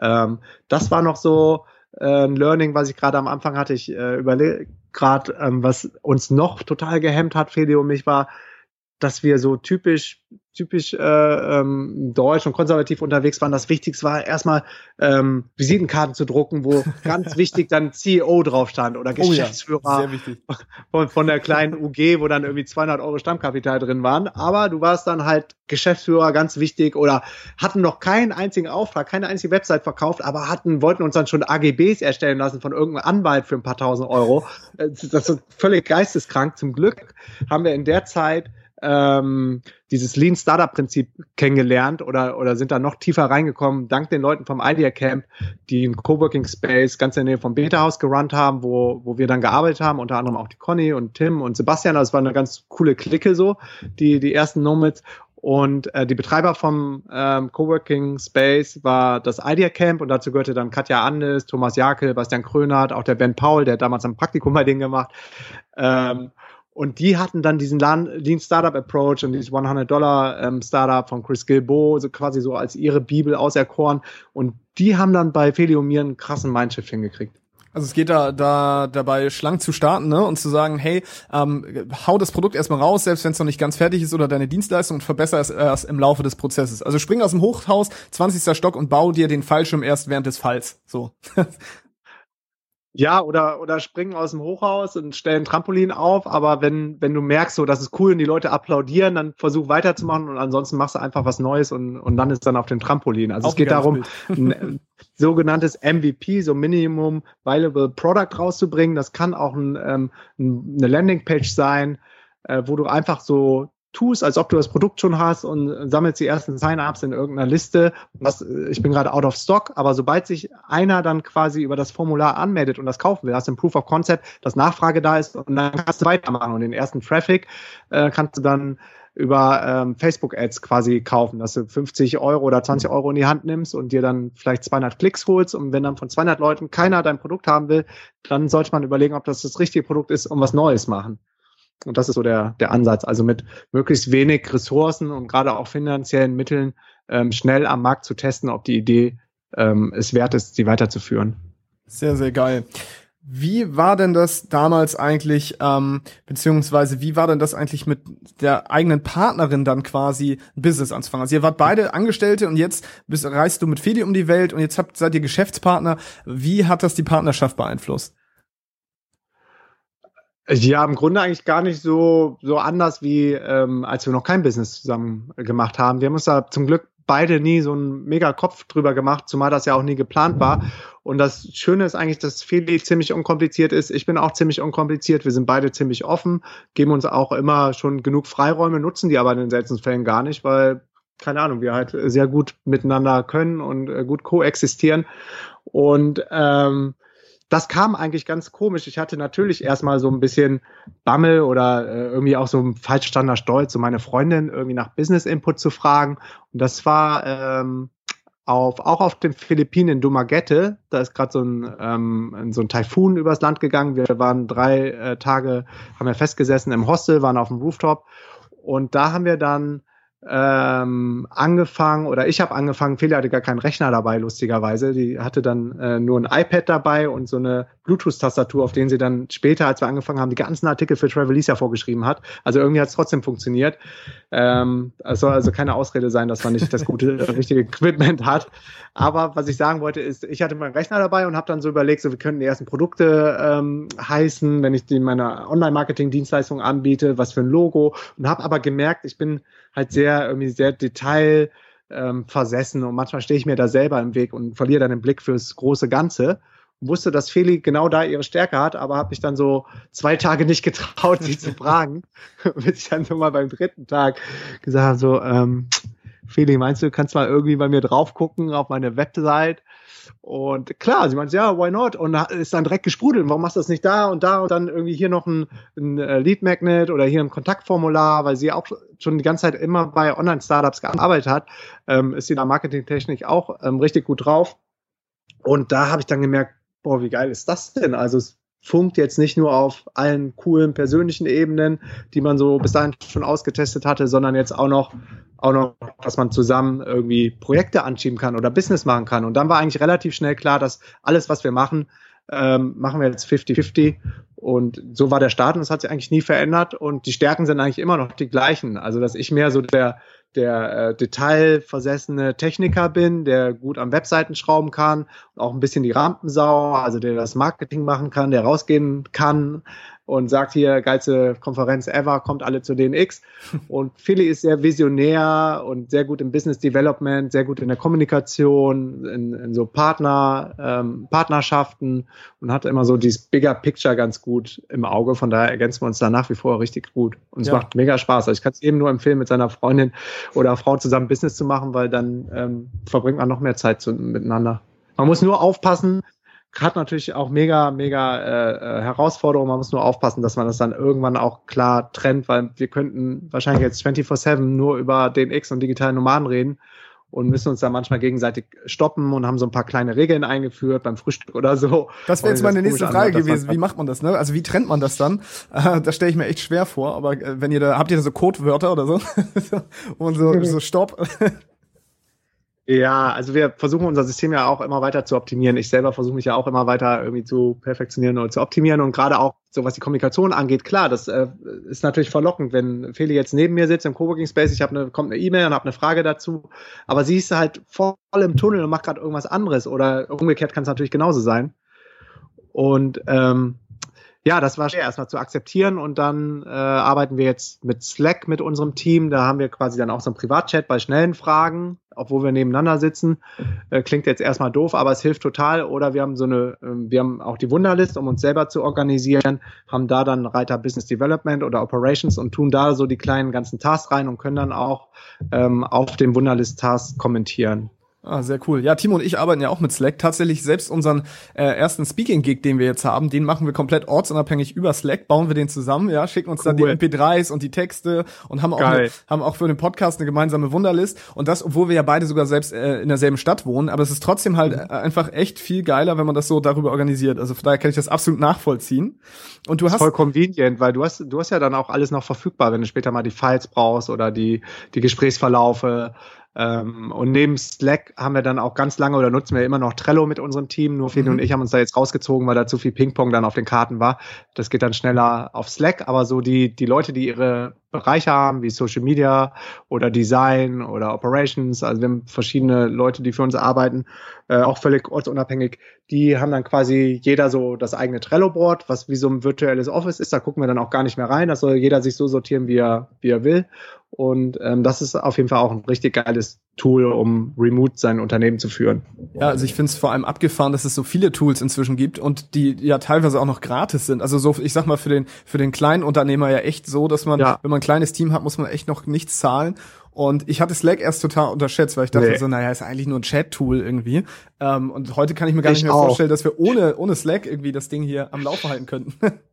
S2: Ähm, das war noch so äh, ein Learning, was ich gerade am Anfang hatte. Ich äh, überlege gerade, ähm, was uns noch total gehemmt hat, Feli und mich, war, dass wir so typisch typisch äh, ähm, deutsch und konservativ unterwegs waren. Das Wichtigste war erstmal ähm, Visitenkarten zu drucken, wo [LAUGHS] ganz wichtig dann CEO drauf stand oder Geschäftsführer oh ja, von, von der kleinen UG, wo dann irgendwie 200 Euro Stammkapital drin waren. Aber du warst dann halt Geschäftsführer, ganz wichtig, oder hatten noch keinen einzigen Auftrag, keine einzige Website verkauft, aber hatten wollten uns dann schon AGBs erstellen lassen von irgendeinem Anwalt für ein paar tausend Euro. Das ist völlig geisteskrank. Zum Glück haben wir in der Zeit ähm, dieses Lean Startup Prinzip kennengelernt oder oder sind da noch tiefer reingekommen dank den Leuten vom Idea Camp, die einen Coworking Space ganz in der Nähe vom Beta House gerannt haben, wo wo wir dann gearbeitet haben, unter anderem auch die Conny und Tim und Sebastian. Das war eine ganz coole Clique so, die die ersten Nomads und äh, die Betreiber vom ähm, Coworking Space war das Idea Camp und dazu gehörte dann Katja Andes, Thomas Jakel, Bastian Krönert, auch der Ben Paul, der damals ein Praktikum bei denen gemacht. Ähm, und die hatten dann diesen Lean Startup Approach und dieses 100 Dollar ähm, Startup von Chris Gilbo so quasi so als ihre Bibel auserkoren. Und die haben dann bei Feli und mir einen krassen Mindshift hingekriegt.
S1: Also es geht da, da dabei schlank zu starten ne? und zu sagen, hey, ähm, hau das Produkt erstmal raus, selbst wenn es noch nicht ganz fertig ist oder deine Dienstleistung und verbessere es erst im Laufe des Prozesses. Also spring aus dem Hochhaus, 20. Stock und bau dir den Fallschirm erst während des Falls. So. [LAUGHS]
S2: Ja, oder, oder springen aus dem Hochhaus und stellen Trampolin auf, aber wenn, wenn du merkst, so, das ist cool und die Leute applaudieren, dann versuch weiterzumachen und ansonsten machst du einfach was Neues und, und dann ist dann auf dem Trampolin. Also Auch es geht darum, ein [LAUGHS] sogenanntes MVP, so Minimum Viable Product rauszubringen. Das kann auch ein, ähm, eine Landingpage sein, äh, wo du einfach so tust, als ob du das Produkt schon hast und sammelst die ersten Sign-ups in irgendeiner Liste. Was, ich bin gerade out of stock, aber sobald sich einer dann quasi über das Formular anmeldet und das kaufen will, hast du ein Proof of Concept, dass Nachfrage da ist und dann kannst du weitermachen und den ersten Traffic äh, kannst du dann über ähm, Facebook-Ads quasi kaufen, dass du 50 Euro oder 20 Euro in die Hand nimmst und dir dann vielleicht 200 Klicks holst und wenn dann von 200 Leuten keiner dein Produkt haben will, dann sollte man überlegen, ob das das richtige Produkt ist und was Neues machen. Und das ist so der, der Ansatz. Also mit möglichst wenig Ressourcen und gerade auch finanziellen Mitteln ähm, schnell am Markt zu testen, ob die Idee ähm, es wert ist, sie weiterzuführen.
S1: Sehr, sehr geil. Wie war denn das damals eigentlich, ähm, beziehungsweise wie war denn das eigentlich mit der eigenen Partnerin dann quasi Business anzufangen? Also ihr wart beide Angestellte und jetzt bist, reist du mit Feli um die Welt und jetzt habt, seid ihr Geschäftspartner. Wie hat das die Partnerschaft beeinflusst?
S2: Ja, im Grunde eigentlich gar nicht so, so anders wie ähm, als wir noch kein Business zusammen gemacht haben. Wir haben uns da zum Glück beide nie so einen mega Kopf drüber gemacht, zumal das ja auch nie geplant war. Und das Schöne ist eigentlich, dass Feli ziemlich unkompliziert ist. Ich bin auch ziemlich unkompliziert. Wir sind beide ziemlich offen, geben uns auch immer schon genug Freiräume, nutzen die aber in den seltensten Fällen gar nicht, weil keine Ahnung, wir halt sehr gut miteinander können und äh, gut koexistieren. Und ähm, das kam eigentlich ganz komisch. Ich hatte natürlich erstmal so ein bisschen Bammel oder äh, irgendwie auch so ein falschstander Stolz, so meine Freundin irgendwie nach Business Input zu fragen. Und das war ähm, auf, auch auf den Philippinen in Dumaguete. Da ist gerade so ein ähm, so ein Taifun übers Land gegangen. Wir waren drei äh, Tage, haben wir festgesessen im Hostel, waren auf dem Rooftop. Und da haben wir dann ähm, angefangen oder ich habe angefangen, Feli hatte gar keinen Rechner dabei, lustigerweise. Die hatte dann äh, nur ein iPad dabei und so eine Bluetooth-Tastatur, auf denen sie dann später, als wir angefangen haben, die ganzen Artikel für Travelisa vorgeschrieben hat. Also irgendwie hat es trotzdem funktioniert. Ähm, es soll also keine Ausrede sein, dass man nicht das gute, [LAUGHS] richtige Equipment hat. Aber was ich sagen wollte, ist, ich hatte meinen Rechner dabei und habe dann so überlegt, so wir könnten die ersten Produkte ähm, heißen, wenn ich die meine Online-Marketing-Dienstleistung anbiete, was für ein Logo und habe aber gemerkt, ich bin halt sehr irgendwie sehr Detail ähm, versessen und manchmal stehe ich mir da selber im Weg und verliere dann den Blick fürs große Ganze. wusste, dass Feli genau da ihre Stärke hat, aber habe mich dann so zwei Tage nicht getraut, sie zu fragen, [LAUGHS] bis ich dann so mal beim dritten Tag gesagt habe, so, ähm, Feli, meinst du, du kannst mal irgendwie bei mir drauf gucken auf meine Website und klar, sie meint, ja, why not? Und ist dann direkt gesprudelt. Warum machst du das nicht da und da und dann irgendwie hier noch ein, ein äh, Lead Magnet oder hier ein Kontaktformular, weil sie auch schon die ganze Zeit immer bei Online-Startups gearbeitet hat, ähm, ist sie da marketingtechnisch auch ähm, richtig gut drauf. Und da habe ich dann gemerkt, boah, wie geil ist das denn? Also es funkt jetzt nicht nur auf allen coolen persönlichen Ebenen, die man so bis dahin schon ausgetestet hatte, sondern jetzt auch noch, auch noch, dass man zusammen irgendwie Projekte anschieben kann oder Business machen kann. Und dann war eigentlich relativ schnell klar, dass alles, was wir machen, ähm, machen wir jetzt 50-50. Und so war der Start und das hat sich eigentlich nie verändert. Und die Stärken sind eigentlich immer noch die gleichen. Also, dass ich mehr so der der äh, detailversessene Techniker bin, der gut am Webseiten schrauben kann und auch ein bisschen die Rampensau, also der das Marketing machen kann, der rausgehen kann, und sagt hier, geilste Konferenz ever, kommt alle zu DNX. [LAUGHS] Und Philly ist sehr visionär und sehr gut im Business Development, sehr gut in der Kommunikation, in, in so Partner, ähm, Partnerschaften und hat immer so dieses Bigger Picture ganz gut im Auge. Von daher ergänzen wir uns da nach wie vor richtig gut. Und es ja. macht mega Spaß. Also ich kann es eben nur empfehlen, mit seiner Freundin oder Frau zusammen Business zu machen, weil dann ähm, verbringt man noch mehr Zeit zu, miteinander. Man muss nur aufpassen, hat natürlich auch mega, mega äh, äh, Herausforderungen. Man muss nur aufpassen, dass man das dann irgendwann auch klar trennt, weil wir könnten wahrscheinlich jetzt 24-7 nur über den X und digitalen Nomaden reden und müssen uns da manchmal gegenseitig stoppen und haben so ein paar kleine Regeln eingeführt beim Frühstück oder so.
S1: Das wäre jetzt meine nächste Frage gewesen. Wie macht man das, ne? Also wie trennt man das dann? [LAUGHS] Äh, das stelle ich mir echt schwer vor, aber äh, wenn ihr da, habt ihr da so Codewörter oder so? und [LAUGHS] so, [LAUGHS] so Stopp?
S2: Ja, also wir versuchen unser System ja auch immer weiter zu optimieren. Ich selber versuche mich ja auch immer weiter irgendwie zu perfektionieren und zu optimieren und gerade auch so was die Kommunikation angeht, klar, das äh, ist natürlich verlockend, wenn Feli jetzt neben mir sitzt im Coworking Space, ich habe eine kommt eine E-Mail und habe eine Frage dazu, aber sie ist halt voll im Tunnel und macht gerade irgendwas anderes oder umgekehrt kann es natürlich genauso sein. Und ähm, ja, das war schwer erstmal zu akzeptieren und dann äh, arbeiten wir jetzt mit Slack mit unserem Team. Da haben wir quasi dann auch so einen Privatchat bei schnellen Fragen, obwohl wir nebeneinander sitzen. Äh, klingt jetzt erstmal doof, aber es hilft total. Oder wir haben so eine, äh, wir haben auch die Wunderlist, um uns selber zu organisieren, haben da dann Reiter Business Development oder Operations und tun da so die kleinen ganzen Tasks rein und können dann auch ähm, auf dem Wunderlist-Task kommentieren.
S1: Ah, sehr cool. Ja, Timo und ich arbeiten ja auch mit Slack. Tatsächlich selbst unseren äh, ersten Speaking-Gig, den wir jetzt haben, den machen wir komplett ortsunabhängig über Slack, bauen wir den zusammen, ja, schicken uns cool. dann die MP3s und die Texte und haben auch, eine, haben auch für den Podcast eine gemeinsame Wunderlist. Und das, obwohl wir ja beide sogar selbst äh, in derselben Stadt wohnen, aber es ist trotzdem halt mhm. einfach echt viel geiler, wenn man das so darüber organisiert. Also von daher kann ich das absolut nachvollziehen. Und du hast
S2: voll convenient, weil du hast du hast ja dann auch alles noch verfügbar, wenn du später mal die Files brauchst oder die die Gesprächsverlaufe ähm, und neben Slack haben wir dann auch ganz lange oder nutzen wir immer noch Trello mit unserem Team. Nur Fede mhm. und ich haben uns da jetzt rausgezogen, weil da zu viel Ping-Pong dann auf den Karten war. Das geht dann schneller auf Slack, aber so die, die Leute, die ihre Bereiche haben, wie Social Media oder Design oder Operations, also wir haben verschiedene Leute, die für uns arbeiten, äh, auch völlig ortsunabhängig, die haben dann quasi jeder so das eigene Trello-Board, was wie so ein virtuelles Office ist. Da gucken wir dann auch gar nicht mehr rein. Das soll jeder sich so sortieren, wie er, wie er will. Und ähm, das ist auf jeden Fall auch ein richtig geiles Tool, um remote sein Unternehmen zu führen.
S1: Ja, also ich finde es vor allem abgefahren, dass es so viele Tools inzwischen gibt und die ja teilweise auch noch gratis sind. Also so, ich sag mal, für den, für den kleinen Unternehmer ja echt so, dass man, ja. wenn man ein kleines Team hat, muss man echt noch nichts zahlen. Und ich hatte Slack erst total unterschätzt, weil ich dachte nee. so, naja, ist eigentlich nur ein Chat-Tool irgendwie. Ähm, und heute kann ich mir gar ich nicht mehr auch. vorstellen, dass wir ohne, ohne Slack irgendwie das Ding hier am Laufen halten könnten. [LAUGHS]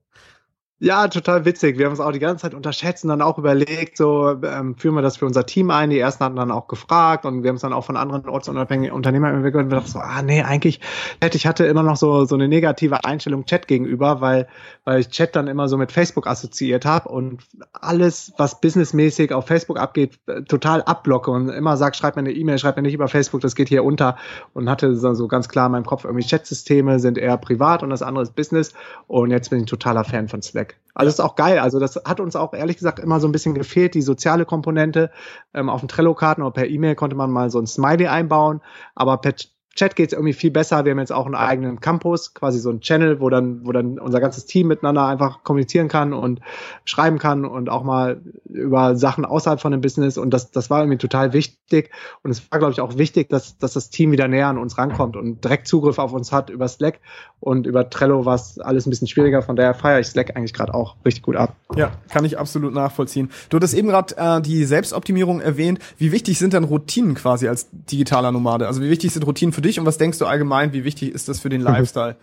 S2: Ja, total witzig. Wir haben uns auch die ganze Zeit unterschätzt und dann auch überlegt, so ähm, führen wir das für unser Team ein. Die ersten hatten dann auch gefragt und wir haben es dann auch von anderen ortsunabhängigen Unternehmern gehört und wir dachten so, ah nee, eigentlich hätte ich hatte immer noch so so eine negative Einstellung Chat gegenüber, weil weil ich Chat dann immer so mit Facebook assoziiert habe und alles, was businessmäßig auf Facebook abgeht, total abblocke und immer sag, schreib mir eine E-Mail, schreib mir nicht über Facebook, das geht hier unter und hatte so, so ganz klar in meinem Kopf irgendwie Chatsysteme sind eher privat und das andere ist Business und jetzt bin ich ein totaler Fan von Slack. Also das ist auch geil. Also das hat uns auch ehrlich gesagt immer so ein bisschen gefehlt, die soziale Komponente. Ähm, auf den Trello-Karten oder per E-Mail konnte man mal so ein Smiley einbauen, aber per Chat geht es irgendwie viel besser. Wir haben jetzt auch einen eigenen Campus, quasi so ein Channel, wo dann, wo dann unser ganzes Team miteinander einfach kommunizieren kann und schreiben kann und auch mal über Sachen außerhalb von dem Business. Und das, das war irgendwie total wichtig. Und es war, glaube ich, auch wichtig, dass, dass das Team wieder näher an uns rankommt und direkt Zugriff auf uns hat über Slack und über Trello war es alles ein bisschen schwieriger. Von daher feiere ich Slack eigentlich gerade auch richtig gut ab.
S1: Ja, kann ich absolut nachvollziehen. Du hattest eben gerade äh, die Selbstoptimierung erwähnt. Wie wichtig sind denn Routinen quasi als digitaler Nomade? Also wie wichtig sind Routinen für dich? Dich und was denkst du allgemein, wie wichtig ist das für den [LAUGHS] Lifestyle?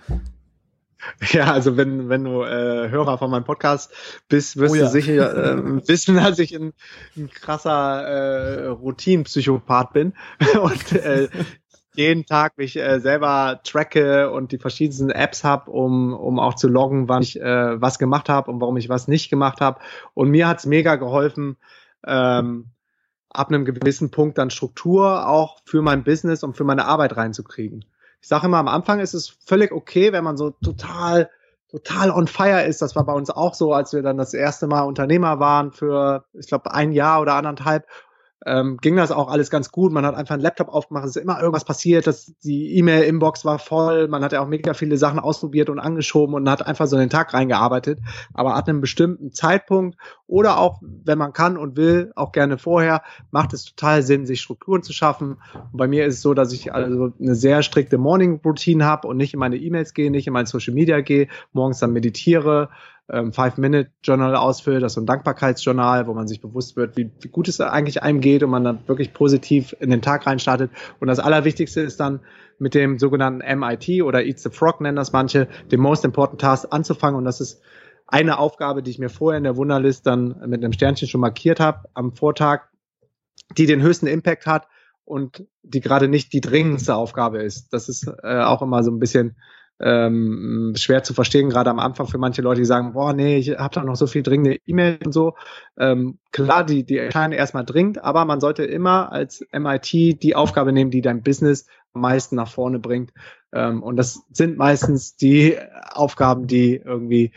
S2: Ja, also wenn, wenn du äh, Hörer von meinem Podcast bist, wirst oh ja. du sicher äh, [LAUGHS] wissen, dass ich ein, ein krasser äh, Routinenpsychopath bin [LAUGHS] und äh, jeden Tag mich äh, selber tracke und die verschiedensten Apps habe, um, um auch zu loggen, wann ich äh, was gemacht habe und warum ich was nicht gemacht habe. Und mir hat's mega geholfen, ähm, ab einem gewissen Punkt dann Struktur auch für mein Business und für meine Arbeit reinzukriegen. Ich sage immer, am Anfang ist es völlig okay, wenn man so total total on fire ist. Das war bei uns auch so, als wir dann das erste Mal Unternehmer waren für, ich glaube, ein Jahr oder anderthalb ähm, ging das auch alles ganz gut. Man hat einfach einen Laptop aufgemacht, es ist immer irgendwas passiert, dass die E-Mail-Inbox war voll, man hat ja auch mega viele Sachen ausprobiert und angeschoben und hat einfach so den Tag reingearbeitet. Aber ab einem bestimmten Zeitpunkt oder auch, wenn man kann und will, auch gerne vorher, macht es total Sinn, sich Strukturen zu schaffen. Und bei mir ist es so, dass ich also eine sehr strikte Morning-Routine habe und nicht in meine E-Mails gehe, nicht in mein Social Media gehe, morgens dann meditiere, ähm, Five-Minute-Journal ausfüllt, das ist so ein Dankbarkeitsjournal, wo man sich bewusst wird, wie, wie gut es eigentlich einem geht und man dann wirklich positiv in den Tag reinstartet. Und das Allerwichtigste ist dann mit dem sogenannten MIT oder Eat the Frog nennen das manche, dem Most Important Task anzufangen. Und das ist eine Aufgabe, die ich mir vorher in der Wunderlist dann mit einem Sternchen schon markiert habe am Vortag, die den höchsten Impact hat und die gerade nicht die dringendste Aufgabe ist. Das ist äh, auch immer so ein bisschen ähm, schwer zu verstehen, gerade am Anfang für manche Leute, die sagen, boah, nee, ich habe da noch so viel dringende E-Mails und so. Ähm, klar, die, die erscheinen erstmal dringend, aber man sollte immer als MIT die Aufgabe nehmen, die dein Business am meisten nach vorne bringt. Ähm, und das sind meistens die Aufgaben, die irgendwie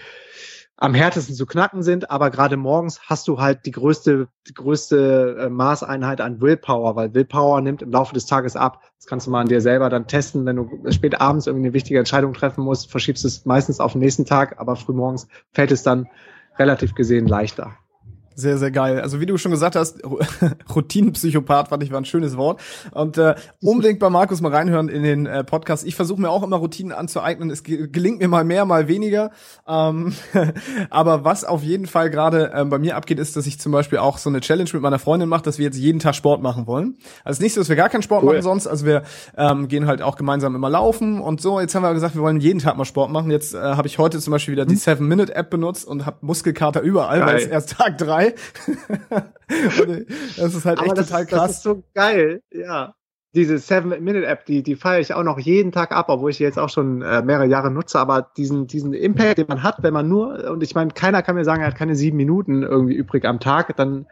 S2: am härtesten zu knacken sind, aber gerade morgens hast du halt die größte, die größte äh, Maßeinheit an Willpower, weil Willpower nimmt im Laufe des Tages ab. Das kannst du mal an dir selber dann testen, wenn du spät abends irgendwie eine wichtige Entscheidung treffen musst, verschiebst es meistens auf den nächsten Tag, aber früh morgens fällt es dann relativ gesehen leichter.
S1: Sehr, sehr geil. Also wie du schon gesagt hast, [LAUGHS] Routinenpsychopath fand ich war ein schönes Wort. Und äh, unbedingt bei Markus mal reinhören in den äh, Podcast. Ich versuche mir auch immer Routinen anzueignen. Es gelingt mir mal mehr, mal weniger. Ähm, [LAUGHS] aber was auf jeden Fall gerade ähm, bei mir abgeht, ist, dass ich zum Beispiel auch so eine Challenge mit meiner Freundin mache, dass wir jetzt jeden Tag Sport machen wollen. Also nicht so, dass wir gar keinen Sport cool. machen sonst. Also wir ähm, gehen halt auch gemeinsam immer laufen und so. Jetzt haben wir gesagt, wir wollen jeden Tag mal Sport machen. Jetzt äh, habe ich heute zum Beispiel wieder die hm. Seven Minute App benutzt und habe Muskelkater überall, weil es erst Tag drei. [LAUGHS] das ist halt echt
S2: das,
S1: total krass.
S2: Das ist so geil, ja. Diese Seven-Minute-App, die, die feiere ich auch noch jeden Tag ab, obwohl ich die jetzt auch schon äh, mehrere Jahre nutze, aber diesen, diesen Impact, den man hat, wenn man nur, und ich meine, keiner kann mir sagen, er hat keine sieben Minuten irgendwie übrig am Tag, dann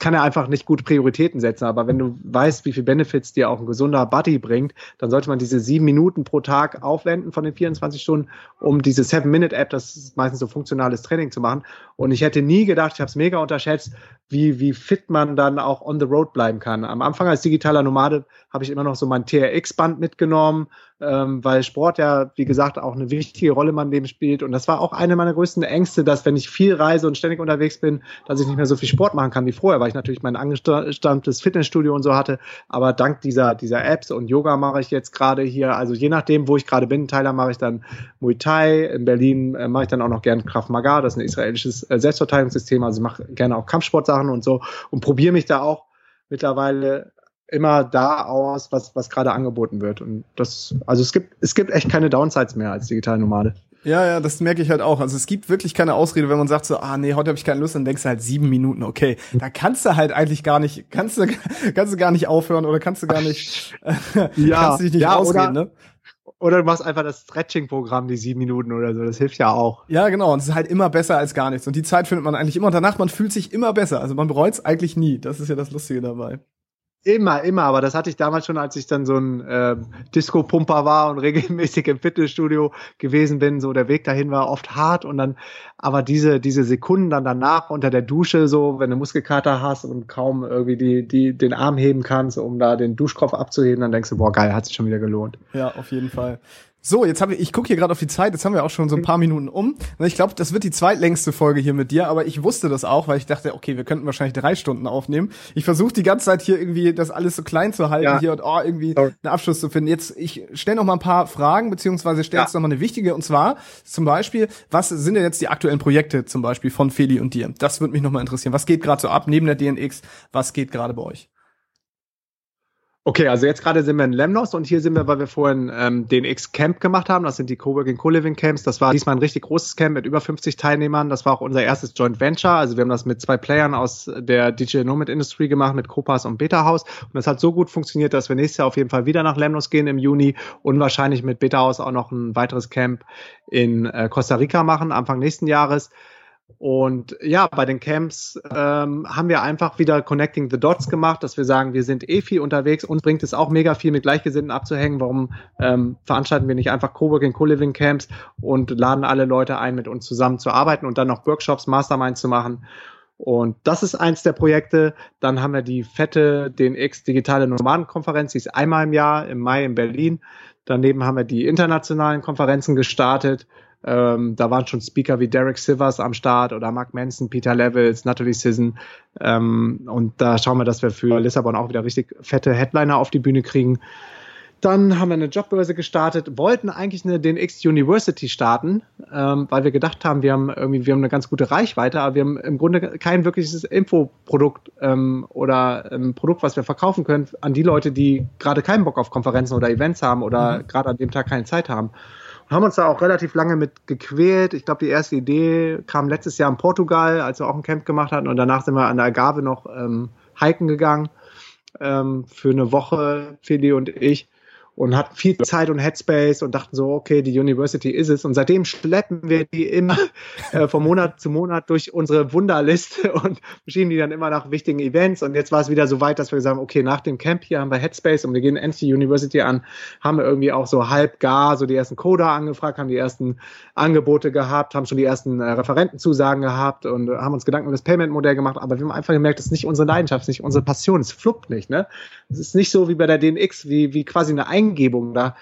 S2: kann er einfach nicht gut Prioritäten setzen. Aber wenn du weißt, wie viel Benefits dir auch ein gesunder Buddy bringt, dann sollte man diese sieben Minuten pro Tag aufwenden von den 24 Stunden, um diese Seven-Minute-App, das ist meistens so funktionales Training zu machen. Und ich hätte nie gedacht, ich habe es mega unterschätzt, wie, wie fit man dann auch on the road bleiben kann. Am Anfang als digitaler Nomade habe ich immer noch so mein TRX-Band mitgenommen, ähm, weil Sport ja, wie gesagt, auch eine wichtige Rolle in meinem Leben spielt. Und das war auch eine meiner größten Ängste, dass wenn ich viel reise und ständig unterwegs bin, dass ich nicht mehr so viel Sport machen kann wie vorher, weil ich natürlich mein angestammtes Fitnessstudio und so hatte. Aber dank dieser, dieser Apps und Yoga mache ich jetzt gerade hier, also je nachdem, wo ich gerade bin, in Thailand mache ich dann Muay Thai, in Berlin äh, mache ich dann auch noch gern Krav Maga, das ist ein israelisches äh, Selbstverteidigungssystem, also mache gerne auch Kampfsportsachen und so und probiere mich da auch mittlerweile immer da aus, was, was gerade angeboten wird. Und das, also es gibt, es gibt echt keine Downsides mehr als digitale Nomade.
S1: Ja, ja, das merke ich halt auch. Also es gibt wirklich keine Ausrede, wenn man sagt so, ah nee, heute habe ich keine Lust, dann denkst du halt sieben Minuten, okay. Da kannst du halt eigentlich gar nicht, kannst du, [LAUGHS] kannst du gar nicht aufhören oder kannst du gar nicht, [LAUGHS]
S2: ja, kannst du dich nicht ja, ausreden, oder, ne? Oder du machst einfach das Stretching-Programm, die sieben Minuten oder so. Das hilft ja auch.
S1: Ja, genau. Und es ist halt immer besser als gar nichts. Und die Zeit findet man eigentlich immer. Und danach, man fühlt sich immer besser. Also man bereut es eigentlich nie. Das ist ja das Lustige dabei.
S2: Immer, immer, aber das hatte ich damals schon, als ich dann so ein äh, Disco-Pumper war und [LAUGHS] regelmäßig im Fitnessstudio gewesen bin. So der Weg dahin war oft hart und dann, aber diese diese Sekunden dann danach unter der Dusche, so wenn du Muskelkater hast und kaum irgendwie die die den Arm heben kannst, um da den Duschkopf abzuheben, dann denkst du, boah geil, hat sich schon wieder gelohnt.
S1: Ja, auf jeden Fall. So, jetzt habe ich, ich gucke hier gerade auf die Zeit, jetzt haben wir auch schon so ein paar Minuten um. Ich glaube, das wird die zweitlängste Folge hier mit dir, aber ich wusste das auch, weil ich dachte, okay, wir könnten wahrscheinlich drei Stunden aufnehmen. Ich versuche die ganze Zeit hier irgendwie das alles so klein zu halten ja. hier und oh, irgendwie Sorry. einen Abschluss zu finden. Jetzt, ich stelle noch mal ein paar Fragen, beziehungsweise stelle jetzt ja. noch mal eine wichtige, und zwar zum Beispiel, was sind denn jetzt die aktuellen Projekte zum Beispiel von Feli und dir? Das würde mich noch mal interessieren. Was geht gerade so ab neben der DNX? Was geht gerade bei euch?
S2: Okay, also jetzt gerade sind wir in Lemnos und hier sind wir, weil wir vorhin ähm, den X-Camp gemacht haben. Das sind die Coworking Co-Living Camps. Das war diesmal ein richtig großes Camp mit über 50 Teilnehmern. Das war auch unser erstes Joint Venture. Also wir haben das mit zwei Playern aus der DJ Nomad Industry gemacht, mit Copas und Beta House. Und das hat so gut funktioniert, dass wir nächstes Jahr auf jeden Fall wieder nach Lemnos gehen im Juni und wahrscheinlich mit Beta House auch noch ein weiteres Camp in äh, Costa Rica machen, Anfang nächsten Jahres. Und ja, bei den Camps ähm, haben wir einfach wieder Connecting the Dots gemacht, dass wir sagen, wir sind eh viel unterwegs. Uns bringt es auch mega viel, mit Gleichgesinnten abzuhängen. Warum ähm, veranstalten wir nicht einfach Coworking, Co-Living Camps und laden alle Leute ein, mit uns zusammen zu arbeiten und dann noch Workshops, Masterminds zu machen? Und das ist eins der Projekte. Dann haben wir die fette DNX Digitale Nomadenkonferenz, die ist einmal im Jahr im Mai in Berlin. Daneben haben wir die internationalen Konferenzen gestartet. Ähm, da waren schon Speaker wie Derek Sivers am Start oder Mark Manson, Peter Levels, Natalie Sisson. Ähm, und da schauen wir, dass wir für Lissabon auch wieder richtig fette Headliner auf die Bühne kriegen. Dann haben wir eine Jobbörse gestartet, wollten eigentlich eine DNX University starten, ähm, weil wir gedacht haben, wir haben irgendwie, wir haben eine ganz gute Reichweite, aber wir haben im Grunde kein wirkliches Infoprodukt ähm, oder ein Produkt, was wir verkaufen können an die Leute, die gerade keinen Bock auf Konferenzen oder Events haben oder mhm. gerade an dem Tag keine Zeit haben haben uns da auch relativ lange mit gequält. Ich glaube, die erste Idee kam letztes Jahr in Portugal, als wir auch ein Camp gemacht hatten. Und danach sind wir an der Agave noch ähm, hiken gegangen ähm, für eine Woche, Feli und ich und hatten viel Zeit und Headspace und dachten so, okay, die University ist es. Und seitdem schleppen wir die immer [LAUGHS] äh, von Monat zu Monat durch unsere Wunderliste [LAUGHS] und schieben die dann immer nach wichtigen Events. Und jetzt war es wieder so weit, dass wir gesagt haben, okay, nach dem Camp hier haben wir Headspace und wir gehen endlich die University an, haben wir irgendwie auch so halb gar so die ersten Coder angefragt, haben die ersten Angebote gehabt, haben schon die ersten äh, Referentenzusagen gehabt und haben uns Gedanken über das Payment-Modell gemacht. Aber wir haben einfach gemerkt, das ist nicht unsere Leidenschaft, das ist nicht unsere Passion, es fluppt nicht. Ne? Es ist nicht so wie bei der DNX, wie, wie quasi eine Ein Eingebung. Da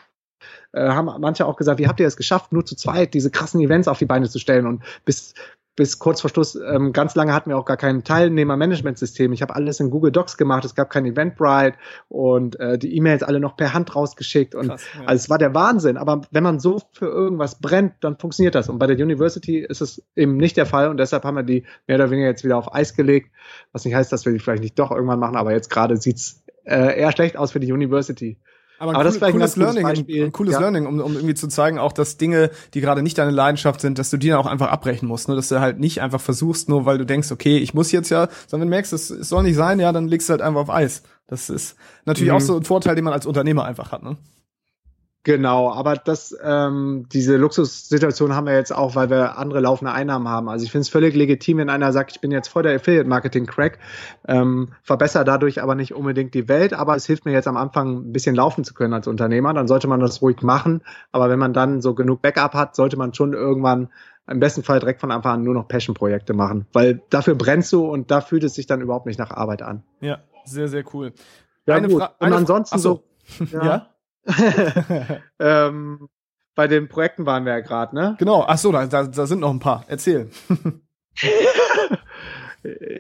S2: äh, haben manche auch gesagt, wie habt ihr es geschafft, nur zu zweit diese krassen Events auf die Beine zu stellen und bis bis kurz vor Schluss, ähm, ganz lange hatten wir auch gar kein Teilnehmer-Management-System. Ich habe alles in Google Docs gemacht, es gab kein Eventbrite und äh, die E-Mails alle noch per Hand rausgeschickt. Und Krass, ja. also es war der Wahnsinn. Aber wenn man so für irgendwas brennt, dann funktioniert das. Und bei der University ist es eben nicht der Fall und deshalb haben wir die mehr oder weniger jetzt wieder auf Eis gelegt. Was nicht heißt, dass wir die vielleicht nicht doch irgendwann machen, aber jetzt gerade sieht's äh, eher schlecht aus für die University.
S1: Aber, Aber cool, das ist cooles Learning, ein, ein, cooles ja. Learning, um, um irgendwie zu zeigen, auch dass Dinge, die gerade nicht deine Leidenschaft sind, dass du die dann auch einfach abbrechen musst, ne? dass du halt nicht einfach versuchst, nur weil du denkst, okay, ich muss jetzt ja, sondern wenn du merkst, es, es soll nicht sein, ja, dann legst du halt einfach auf Eis. Das ist natürlich mhm. auch so ein Vorteil, den man als Unternehmer einfach hat, ne?
S2: Genau, aber das, ähm, diese Luxussituation haben wir jetzt auch, weil wir andere laufende Einnahmen haben. Also ich finde es völlig legitim, wenn einer sagt, ich bin jetzt voll der Affiliate-Marketing-Crack, ähm, verbessere dadurch aber nicht unbedingt die Welt, aber es hilft mir jetzt am Anfang ein bisschen laufen zu können als Unternehmer, dann sollte man das ruhig machen. Aber wenn man dann so genug Backup hat, sollte man schon irgendwann im besten Fall direkt von Anfang an nur noch Passion-Projekte machen, weil dafür brennst du und da fühlt es sich dann überhaupt nicht nach Arbeit an.
S1: Ja, sehr, sehr cool.
S2: Ja, eine gut. Fra und ansonsten so. [LAUGHS]
S1: ja? ja? [LAUGHS]
S2: ähm, bei den Projekten waren wir ja gerade, ne?
S1: Genau, ach so, da, da, da sind noch ein paar. Erzähl. [LAUGHS]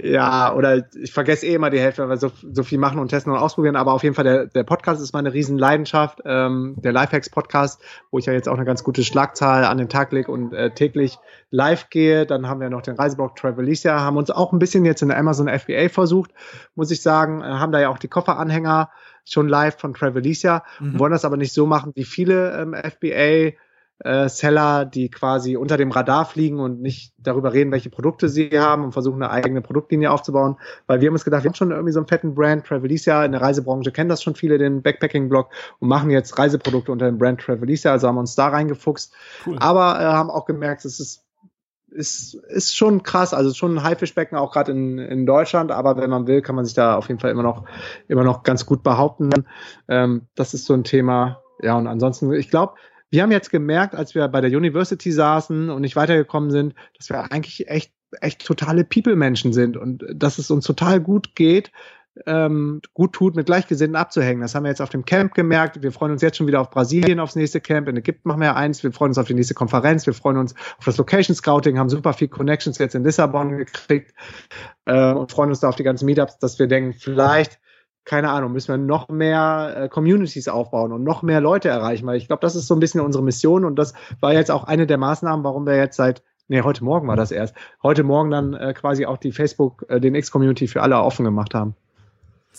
S2: ja, oder ich vergesse eh immer die Hälfte, weil wir so, so viel machen und testen und ausprobieren, aber auf jeden Fall der, der Podcast ist meine Riesenleidenschaft, ähm, der Lifehacks Podcast, wo ich ja jetzt auch eine ganz gute Schlagzahl an den Tag lege und äh, täglich live gehe. Dann haben wir noch den Reiseblog Travelicia, haben uns auch ein bisschen jetzt in der Amazon FBA versucht, muss ich sagen, äh, haben da ja auch die Kofferanhänger schon live von Travelicia, mhm. wollen das aber nicht so machen wie viele ähm, FBA äh, Seller, die quasi unter dem Radar fliegen und nicht darüber reden, welche Produkte sie haben und versuchen eine eigene Produktlinie aufzubauen, weil wir haben uns gedacht, wir haben schon irgendwie so einen fetten Brand, Travelicia, in der Reisebranche kennen das schon viele, den Backpacking-Blog und machen jetzt Reiseprodukte unter dem Brand Travelicia, also haben wir uns da reingefuchst, cool. aber äh, haben auch gemerkt, es ist ist, ist schon krass, also schon ein Haifischbecken auch gerade in, in Deutschland, aber wenn man will, kann man sich da auf jeden Fall immer noch immer noch ganz gut behaupten. Ähm, das ist so ein Thema. Ja, und ansonsten, ich glaube, wir haben jetzt gemerkt, als wir bei der University saßen und nicht weitergekommen sind, dass wir eigentlich echt echt totale People-Menschen sind und dass es uns total gut geht, ähm, gut tut, mit Gleichgesinnten abzuhängen. Das haben wir jetzt auf dem Camp gemerkt. Wir freuen uns jetzt schon wieder auf Brasilien, aufs nächste Camp. In Ägypten machen wir eins. Wir freuen uns auf die nächste Konferenz. Wir freuen uns auf das Location Scouting, haben super viel Connections jetzt in Lissabon gekriegt äh, und freuen uns da auf die ganzen Meetups, dass wir denken, vielleicht keine Ahnung, müssen wir noch mehr äh, Communities aufbauen und noch mehr Leute erreichen, weil ich glaube, das ist so ein bisschen unsere Mission und das war jetzt auch eine der Maßnahmen, warum wir jetzt seit nee, heute Morgen war das erst, heute Morgen dann äh, quasi auch die Facebook, äh, den X-Community für alle offen gemacht haben.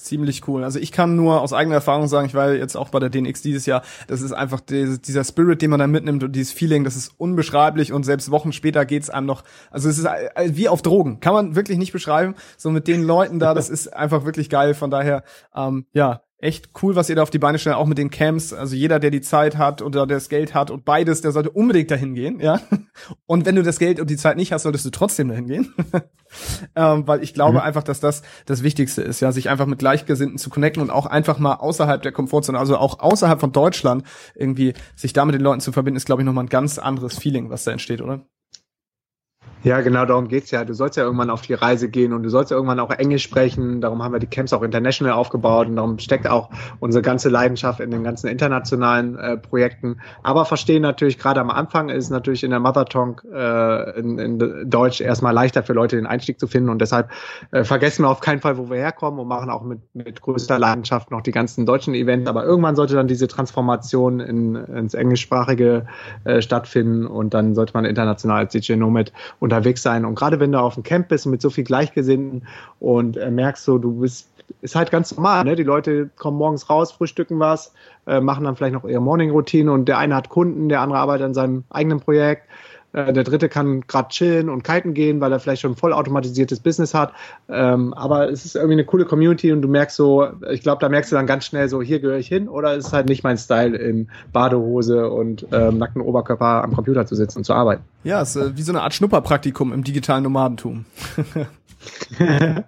S1: Ziemlich cool. Also ich kann nur aus eigener Erfahrung sagen, ich war jetzt auch bei der DNX dieses Jahr, das ist einfach dieser Spirit, den man da mitnimmt und dieses Feeling, das ist unbeschreiblich und selbst Wochen später geht's einem noch, also es ist wie auf Drogen, kann man wirklich nicht beschreiben. So mit den Leuten da, das [LAUGHS] ist einfach wirklich geil. Von daher, ähm, ja, echt cool, was ihr da auf die Beine stellt, auch mit den Camps. Also jeder, der die Zeit hat oder der das Geld hat und beides, der sollte unbedingt dahin gehen, ja. [LAUGHS] Und wenn du das Geld und die Zeit nicht hast, solltest du trotzdem dahin gehen. [LAUGHS] ähm, weil ich glaube mhm. einfach, dass das das Wichtigste ist, ja, sich einfach mit Gleichgesinnten zu connecten und auch einfach mal außerhalb der Komfortzone, also auch außerhalb von Deutschland irgendwie sich da mit den Leuten zu verbinden, ist, glaube ich, nochmal ein ganz anderes Feeling, was da entsteht, oder?
S2: Ja, genau darum geht's ja. Du sollst ja irgendwann auf die Reise gehen und du sollst ja irgendwann auch Englisch sprechen. Darum haben wir die Camps auch international aufgebaut und darum steckt auch unsere ganze Leidenschaft in den ganzen internationalen äh, Projekten. Aber verstehen natürlich, gerade am Anfang ist natürlich in der Mother Tongue äh, in, in Deutsch erstmal leichter für Leute den Einstieg zu finden und deshalb äh, vergessen wir auf keinen Fall, wo wir herkommen und machen auch mit, mit größter Leidenschaft noch die ganzen deutschen Events. Aber irgendwann sollte dann diese Transformation in, ins Englischsprachige äh, stattfinden und dann sollte man international als DJ Nomad und unterwegs sein. Und gerade wenn du auf dem Camp bist mit so viel Gleichgesinnten und äh, merkst so, du bist, ist halt ganz normal, ne? Die Leute kommen morgens raus, frühstücken was, äh, machen dann vielleicht noch ihre Morning-Routine und der eine hat Kunden, der andere arbeitet an seinem eigenen Projekt äh, der dritte kann gerade chillen und kiten gehen, weil er vielleicht schon ein vollautomatisiertes Business hat. Ähm, aber es ist irgendwie eine coole Community und du merkst so, ich glaube, da merkst du dann ganz schnell so, hier gehöre ich hin oder ist halt nicht mein Style in Badehose und ähm, nackten Oberkörper am Computer zu sitzen und zu arbeiten.
S1: Ja, es ist äh, wie so eine Art Schnupperpraktikum im digitalen Nomadentum. [LAUGHS] [LAUGHS]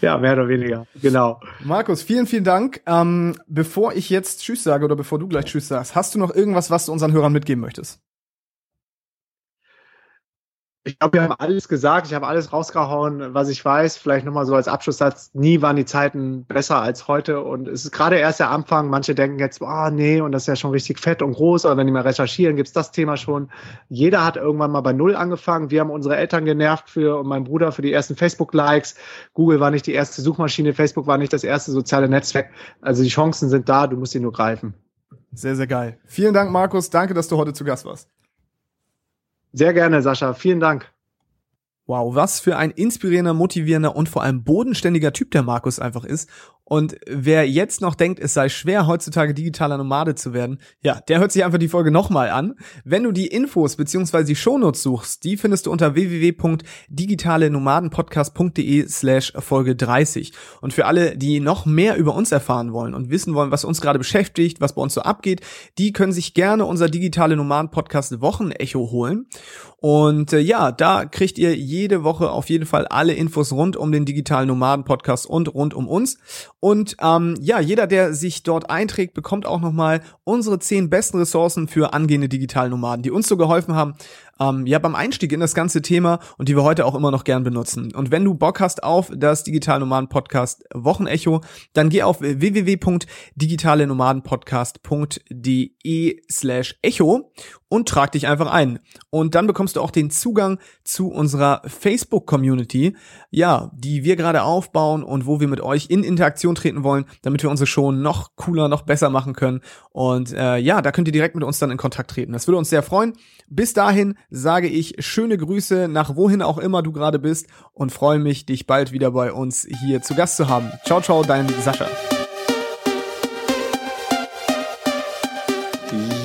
S2: ja, mehr oder weniger, genau.
S1: Markus, vielen, vielen Dank. Ähm, bevor ich jetzt Tschüss sage oder bevor du gleich Tschüss sagst, hast du noch irgendwas, was du unseren Hörern mitgeben möchtest?
S2: Ich glaube, wir haben alles gesagt. Ich habe alles rausgehauen, was ich weiß. Vielleicht nochmal so als Abschlusssatz. Nie waren die Zeiten besser als heute. Und es ist gerade erst der Anfang. Manche denken jetzt, oh nee, und das ist ja schon richtig fett und groß. Oder wenn die mal recherchieren, gibt's das Thema schon. Jeder hat irgendwann mal bei Null angefangen. Wir haben unsere Eltern genervt für und mein Bruder für die ersten Facebook-Likes. Google war nicht die erste Suchmaschine. Facebook war nicht das erste soziale Netzwerk. Also die Chancen sind da. Du musst sie nur greifen.
S1: Sehr, sehr geil. Vielen Dank, Markus. Danke, dass du heute zu Gast warst.
S2: Sehr gerne, Sascha. Vielen Dank.
S1: Wow, was für ein inspirierender, motivierender und vor allem bodenständiger Typ der Markus einfach ist. Und wer jetzt noch denkt, es sei schwer, heutzutage digitaler Nomade zu werden, ja, der hört sich einfach die Folge nochmal an. Wenn du die Infos bzw. die Shownotes suchst, die findest du unter www.digitalenomadenpodcast.de slash Folge 30. Und für alle, die noch mehr über uns erfahren wollen und wissen wollen, was uns gerade beschäftigt, was bei uns so abgeht, die können sich gerne unser digitale Nomaden Podcast Wochenecho holen. Und äh, ja, da kriegt ihr jede Woche auf jeden Fall alle Infos rund um den digitalen Nomaden Podcast und rund um uns. Und ähm, ja, jeder, der sich dort einträgt, bekommt auch nochmal unsere zehn besten Ressourcen für angehende digitale Nomaden, die uns so geholfen haben, ähm, ja, beim Einstieg in das ganze Thema und die wir heute auch immer noch gern benutzen. Und wenn du Bock hast auf das Digital Nomaden Podcast Wochenecho, dann geh auf www.digitalenomadenpodcast.de slash echo und trag dich einfach ein. Und dann bekommst du auch den Zugang zu unserer Facebook-Community, ja, die wir gerade aufbauen und wo wir mit euch in Interaktion treten wollen, damit wir unsere Show noch cooler, noch besser machen können. Und äh, ja, da könnt ihr direkt mit uns dann in Kontakt treten. Das würde uns sehr freuen. Bis dahin sage ich schöne Grüße nach wohin auch immer du gerade bist und freue mich, dich bald wieder bei uns hier zu Gast zu haben. Ciao, ciao, dein Sascha.